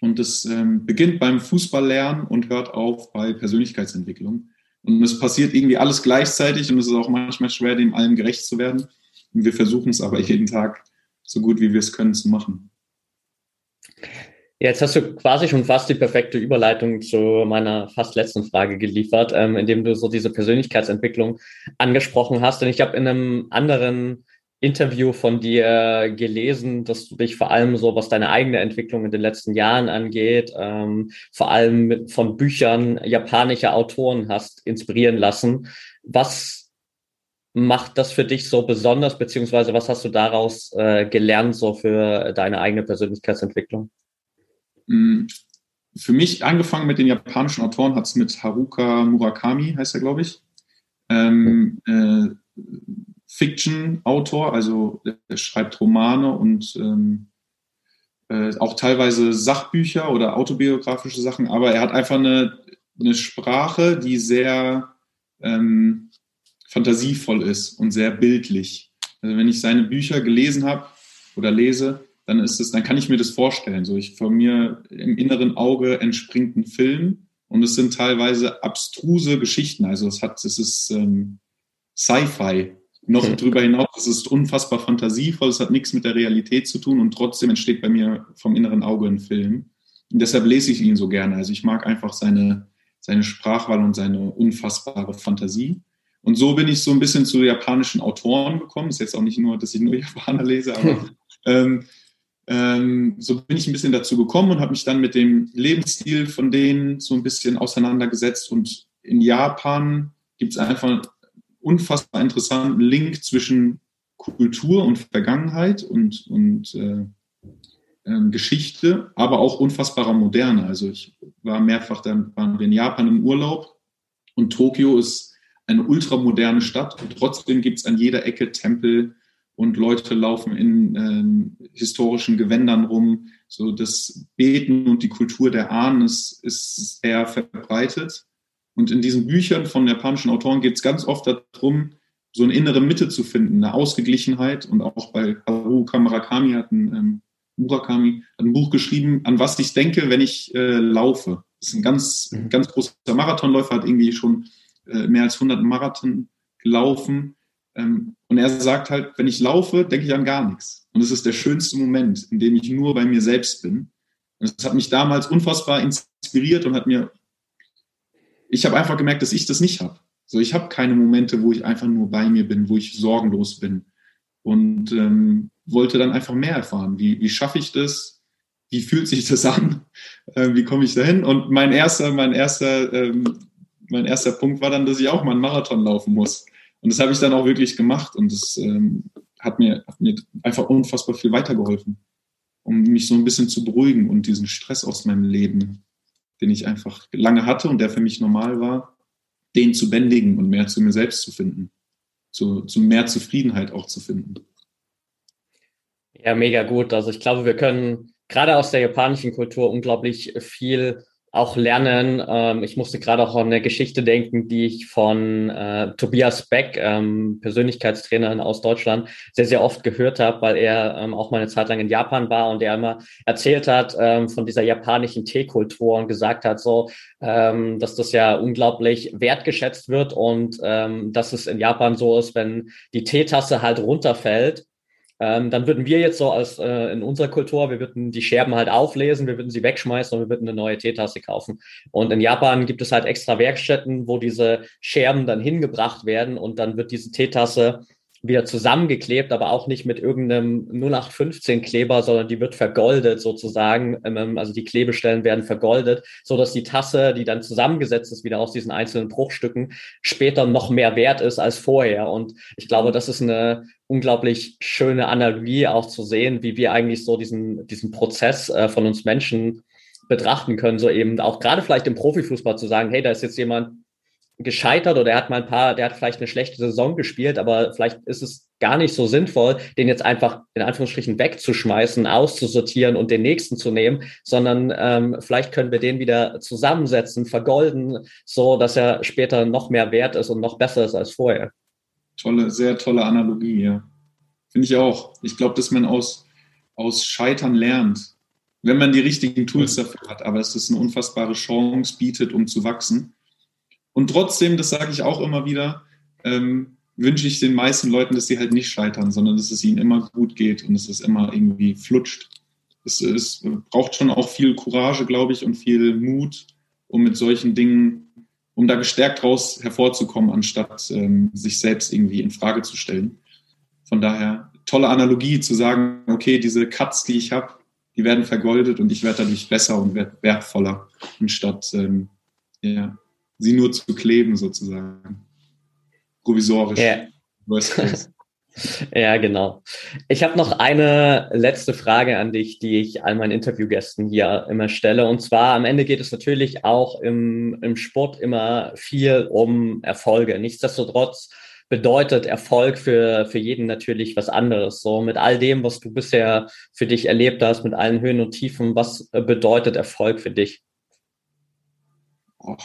Und das ähm, beginnt beim Fußballlernen und hört auf bei Persönlichkeitsentwicklung. Und es passiert irgendwie alles gleichzeitig und es ist auch manchmal schwer, dem allem gerecht zu werden. Und wir versuchen es aber jeden Tag so gut wie wir es können zu machen. Jetzt hast du quasi schon fast die perfekte Überleitung zu meiner fast letzten Frage geliefert, ähm, indem du so diese Persönlichkeitsentwicklung angesprochen hast. Und ich habe in einem anderen Interview von dir gelesen, dass du dich vor allem so, was deine eigene Entwicklung in den letzten Jahren angeht, ähm, vor allem von Büchern japanischer Autoren hast inspirieren lassen. Was macht das für dich so besonders, beziehungsweise was hast du daraus äh, gelernt, so für deine eigene Persönlichkeitsentwicklung? Mm, für mich angefangen mit den japanischen Autoren hat es mit Haruka Murakami, heißt er, glaube ich. Ähm, äh, Fiction-Autor, also er schreibt Romane und ähm, äh, auch teilweise Sachbücher oder autobiografische Sachen, aber er hat einfach eine, eine Sprache, die sehr ähm, fantasievoll ist und sehr bildlich. Also wenn ich seine Bücher gelesen habe oder lese, dann ist es, dann kann ich mir das vorstellen. So, ich von mir im inneren Auge entspringt ein Film und es sind teilweise abstruse Geschichten. Also es hat, es ist ähm, Sci-Fi. Noch okay. darüber hinaus, es ist unfassbar fantasievoll, es hat nichts mit der Realität zu tun und trotzdem entsteht bei mir vom inneren Auge ein Film. Und deshalb lese ich ihn so gerne. Also ich mag einfach seine, seine Sprachwahl und seine unfassbare Fantasie. Und so bin ich so ein bisschen zu japanischen Autoren gekommen. Ist jetzt auch nicht nur, dass ich nur Japaner lese, aber ähm, ähm, so bin ich ein bisschen dazu gekommen und habe mich dann mit dem Lebensstil von denen so ein bisschen auseinandergesetzt. Und in Japan gibt es einfach unfassbar interessanten Link zwischen Kultur und Vergangenheit und, und äh, äh, Geschichte, aber auch unfassbarer Moderne. Also ich war mehrfach, dann waren wir in Japan im Urlaub und Tokio ist eine ultramoderne Stadt und trotzdem gibt es an jeder Ecke Tempel und Leute laufen in ähm, historischen Gewändern rum. So das Beten und die Kultur der Ahnen ist, ist sehr verbreitet. Und in diesen Büchern von japanischen Autoren geht es ganz oft darum, so eine innere Mitte zu finden, eine Ausgeglichenheit. Und auch bei Haruka Murakami hat ein, ähm, Murakami hat ein Buch geschrieben, an was ich denke, wenn ich äh, laufe. Das ist ein ganz, mhm. ganz großer Marathonläufer, hat irgendwie schon äh, mehr als 100 Marathon gelaufen. Ähm, und er sagt halt, wenn ich laufe, denke ich an gar nichts. Und es ist der schönste Moment, in dem ich nur bei mir selbst bin. Und das hat mich damals unfassbar inspiriert und hat mir, ich habe einfach gemerkt, dass ich das nicht habe. So, ich habe keine Momente, wo ich einfach nur bei mir bin, wo ich sorgenlos bin. Und ähm, wollte dann einfach mehr erfahren. Wie, wie schaffe ich das? Wie fühlt sich das an? Äh, wie komme ich dahin? Und mein erster, mein erster ähm, mein erster Punkt war dann, dass ich auch mal einen Marathon laufen muss. Und das habe ich dann auch wirklich gemacht und das ähm, hat, mir, hat mir einfach unfassbar viel weitergeholfen, um mich so ein bisschen zu beruhigen und diesen Stress aus meinem Leben, den ich einfach lange hatte und der für mich normal war, den zu bändigen und mehr zu mir selbst zu finden, zu, zu mehr Zufriedenheit auch zu finden. Ja, mega gut. Also ich glaube, wir können gerade aus der japanischen Kultur unglaublich viel auch lernen. Ähm, ich musste gerade auch an eine Geschichte denken, die ich von äh, Tobias Beck, ähm, Persönlichkeitstrainer aus Deutschland, sehr, sehr oft gehört habe, weil er ähm, auch mal eine Zeit lang in Japan war und er immer erzählt hat ähm, von dieser japanischen Teekultur und gesagt hat, so, ähm, dass das ja unglaublich wertgeschätzt wird und ähm, dass es in Japan so ist, wenn die Teetasse halt runterfällt, ähm, dann würden wir jetzt so als äh, in unserer Kultur, wir würden die Scherben halt auflesen, wir würden sie wegschmeißen und wir würden eine neue Teetasse kaufen. Und in Japan gibt es halt extra Werkstätten, wo diese Scherben dann hingebracht werden und dann wird diese Teetasse wieder zusammengeklebt, aber auch nicht mit irgendeinem 0815 Kleber, sondern die wird vergoldet sozusagen. Ähm, also die Klebestellen werden vergoldet, so dass die Tasse, die dann zusammengesetzt ist, wieder aus diesen einzelnen Bruchstücken, später noch mehr wert ist als vorher. Und ich glaube, das ist eine unglaublich schöne Analogie auch zu sehen, wie wir eigentlich so diesen, diesen Prozess äh, von uns Menschen betrachten können, so eben auch gerade vielleicht im Profifußball zu sagen, hey, da ist jetzt jemand, gescheitert oder er hat mal ein paar, der hat vielleicht eine schlechte Saison gespielt, aber vielleicht ist es gar nicht so sinnvoll, den jetzt einfach in Anführungsstrichen wegzuschmeißen, auszusortieren und den nächsten zu nehmen, sondern ähm, vielleicht können wir den wieder zusammensetzen, vergolden, so dass er später noch mehr wert ist und noch besser ist als vorher. Tolle, sehr tolle Analogie, ja. Finde ich auch. Ich glaube, dass man aus, aus Scheitern lernt, wenn man die richtigen Tools dafür hat, aber es ist eine unfassbare Chance bietet, um zu wachsen. Und trotzdem, das sage ich auch immer wieder, ähm, wünsche ich den meisten Leuten, dass sie halt nicht scheitern, sondern dass es ihnen immer gut geht und dass es immer irgendwie flutscht. Es, es braucht schon auch viel Courage, glaube ich, und viel Mut, um mit solchen Dingen, um da gestärkt raus hervorzukommen, anstatt ähm, sich selbst irgendwie in Frage zu stellen. Von daher tolle Analogie zu sagen, okay, diese Cuts, die ich habe, die werden vergoldet und ich werde dadurch besser und wertvoller, anstatt ähm, ja, sie nur zu kleben sozusagen. Provisorisch. Ja. ja, genau. Ich habe noch eine letzte Frage an dich, die ich all meinen Interviewgästen hier immer stelle. Und zwar am Ende geht es natürlich auch im, im Sport immer viel um Erfolge. Nichtsdestotrotz bedeutet Erfolg für, für jeden natürlich was anderes. So mit all dem, was du bisher für dich erlebt hast, mit allen Höhen und Tiefen, was bedeutet Erfolg für dich? Oh.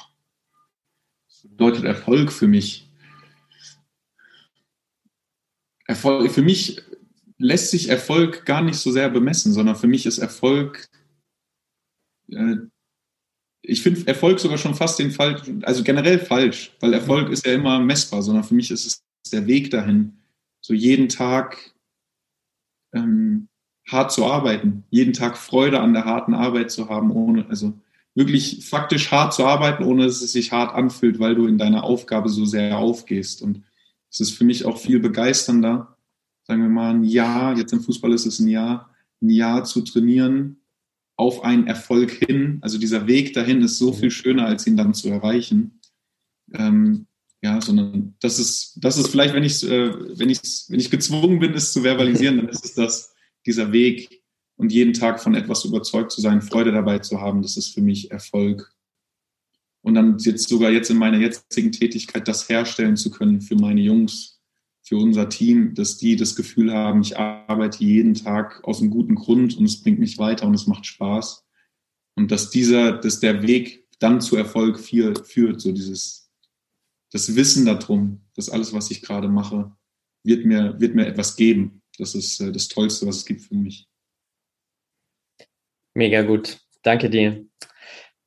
Bedeutet Erfolg für mich? Erfolg, für mich lässt sich Erfolg gar nicht so sehr bemessen, sondern für mich ist Erfolg äh, ich finde Erfolg sogar schon fast den Fall, also generell falsch, weil Erfolg ist ja immer messbar, sondern für mich ist es der Weg dahin, so jeden Tag ähm, hart zu arbeiten, jeden Tag Freude an der harten Arbeit zu haben, ohne, also wirklich faktisch hart zu arbeiten, ohne dass es sich hart anfühlt, weil du in deiner Aufgabe so sehr aufgehst. Und es ist für mich auch viel begeisternder, sagen wir mal, ein Jahr, jetzt im Fußball ist es ein Jahr, ein Jahr zu trainieren, auf einen Erfolg hin. Also dieser Weg dahin ist so mhm. viel schöner, als ihn dann zu erreichen. Ähm, ja, sondern das ist, das ist vielleicht, wenn ich, äh, wenn ich, wenn ich gezwungen bin, es zu verbalisieren, dann ist es das, dieser Weg und jeden Tag von etwas überzeugt zu sein, Freude dabei zu haben, das ist für mich Erfolg. Und dann jetzt sogar jetzt in meiner jetzigen Tätigkeit das herstellen zu können für meine Jungs, für unser Team, dass die das Gefühl haben, ich arbeite jeden Tag aus einem guten Grund und es bringt mich weiter und es macht Spaß. Und dass dieser, dass der Weg dann zu Erfolg führt, so dieses, das Wissen darum, dass alles, was ich gerade mache, wird mir, wird mir etwas geben. Das ist äh, das Tollste, was es gibt für mich. Mega gut. Danke dir.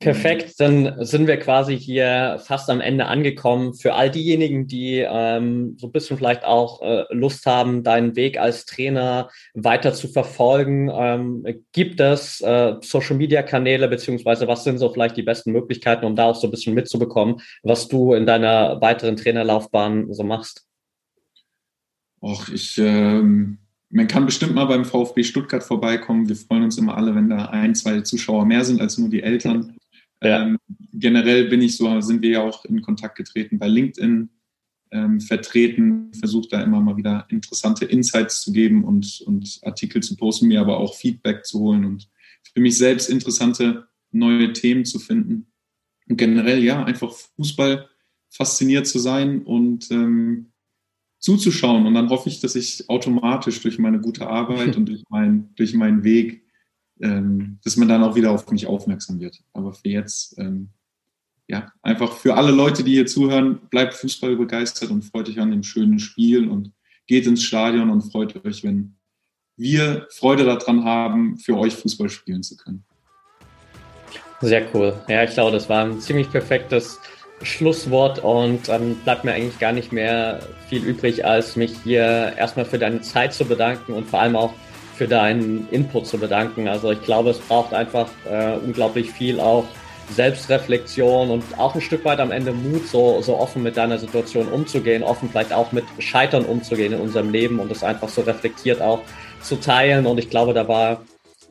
Perfekt, dann sind wir quasi hier fast am Ende angekommen. Für all diejenigen, die ähm, so ein bisschen vielleicht auch äh, Lust haben, deinen Weg als Trainer weiter zu verfolgen, ähm, gibt es äh, Social-Media-Kanäle, beziehungsweise was sind so vielleicht die besten Möglichkeiten, um da auch so ein bisschen mitzubekommen, was du in deiner weiteren Trainerlaufbahn so machst? Och, ich, ähm, man kann bestimmt mal beim VfB Stuttgart vorbeikommen. Wir freuen uns immer alle, wenn da ein, zwei Zuschauer mehr sind als nur die Eltern. Ja. Ähm, generell bin ich so, sind wir ja auch in Kontakt getreten bei LinkedIn ähm, vertreten, versuche da immer mal wieder interessante Insights zu geben und, und Artikel zu posten, mir aber auch Feedback zu holen und für mich selbst interessante neue Themen zu finden. Und generell, ja, einfach Fußball fasziniert zu sein und ähm, zuzuschauen. Und dann hoffe ich, dass ich automatisch durch meine gute Arbeit und durch, mein, durch meinen Weg ähm, dass man dann auch wieder auf mich aufmerksam wird. Aber für jetzt, ähm, ja, einfach für alle Leute, die hier zuhören, bleibt Fußball begeistert und freut euch an dem schönen Spiel und geht ins Stadion und freut euch, wenn wir Freude daran haben, für euch Fußball spielen zu können. Sehr cool. Ja, ich glaube, das war ein ziemlich perfektes Schlusswort und dann bleibt mir eigentlich gar nicht mehr viel übrig, als mich hier erstmal für deine Zeit zu bedanken und vor allem auch für deinen Input zu bedanken. Also ich glaube, es braucht einfach äh, unglaublich viel auch Selbstreflexion und auch ein Stück weit am Ende Mut, so, so offen mit deiner Situation umzugehen, offen vielleicht auch mit Scheitern umzugehen in unserem Leben und das einfach so reflektiert auch zu teilen. Und ich glaube, da war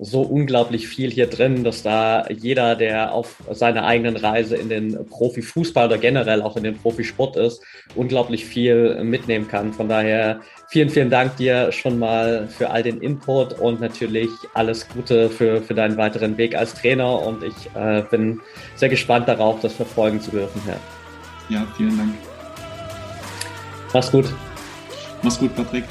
so unglaublich viel hier drin, dass da jeder, der auf seiner eigenen Reise in den Profifußball oder generell auch in den Profisport ist, unglaublich viel mitnehmen kann. Von daher vielen, vielen Dank dir schon mal für all den Input und natürlich alles Gute für, für deinen weiteren Weg als Trainer. Und ich äh, bin sehr gespannt darauf, das verfolgen zu dürfen. Ja, ja vielen Dank. Mach's gut. Mach's gut, Patrick.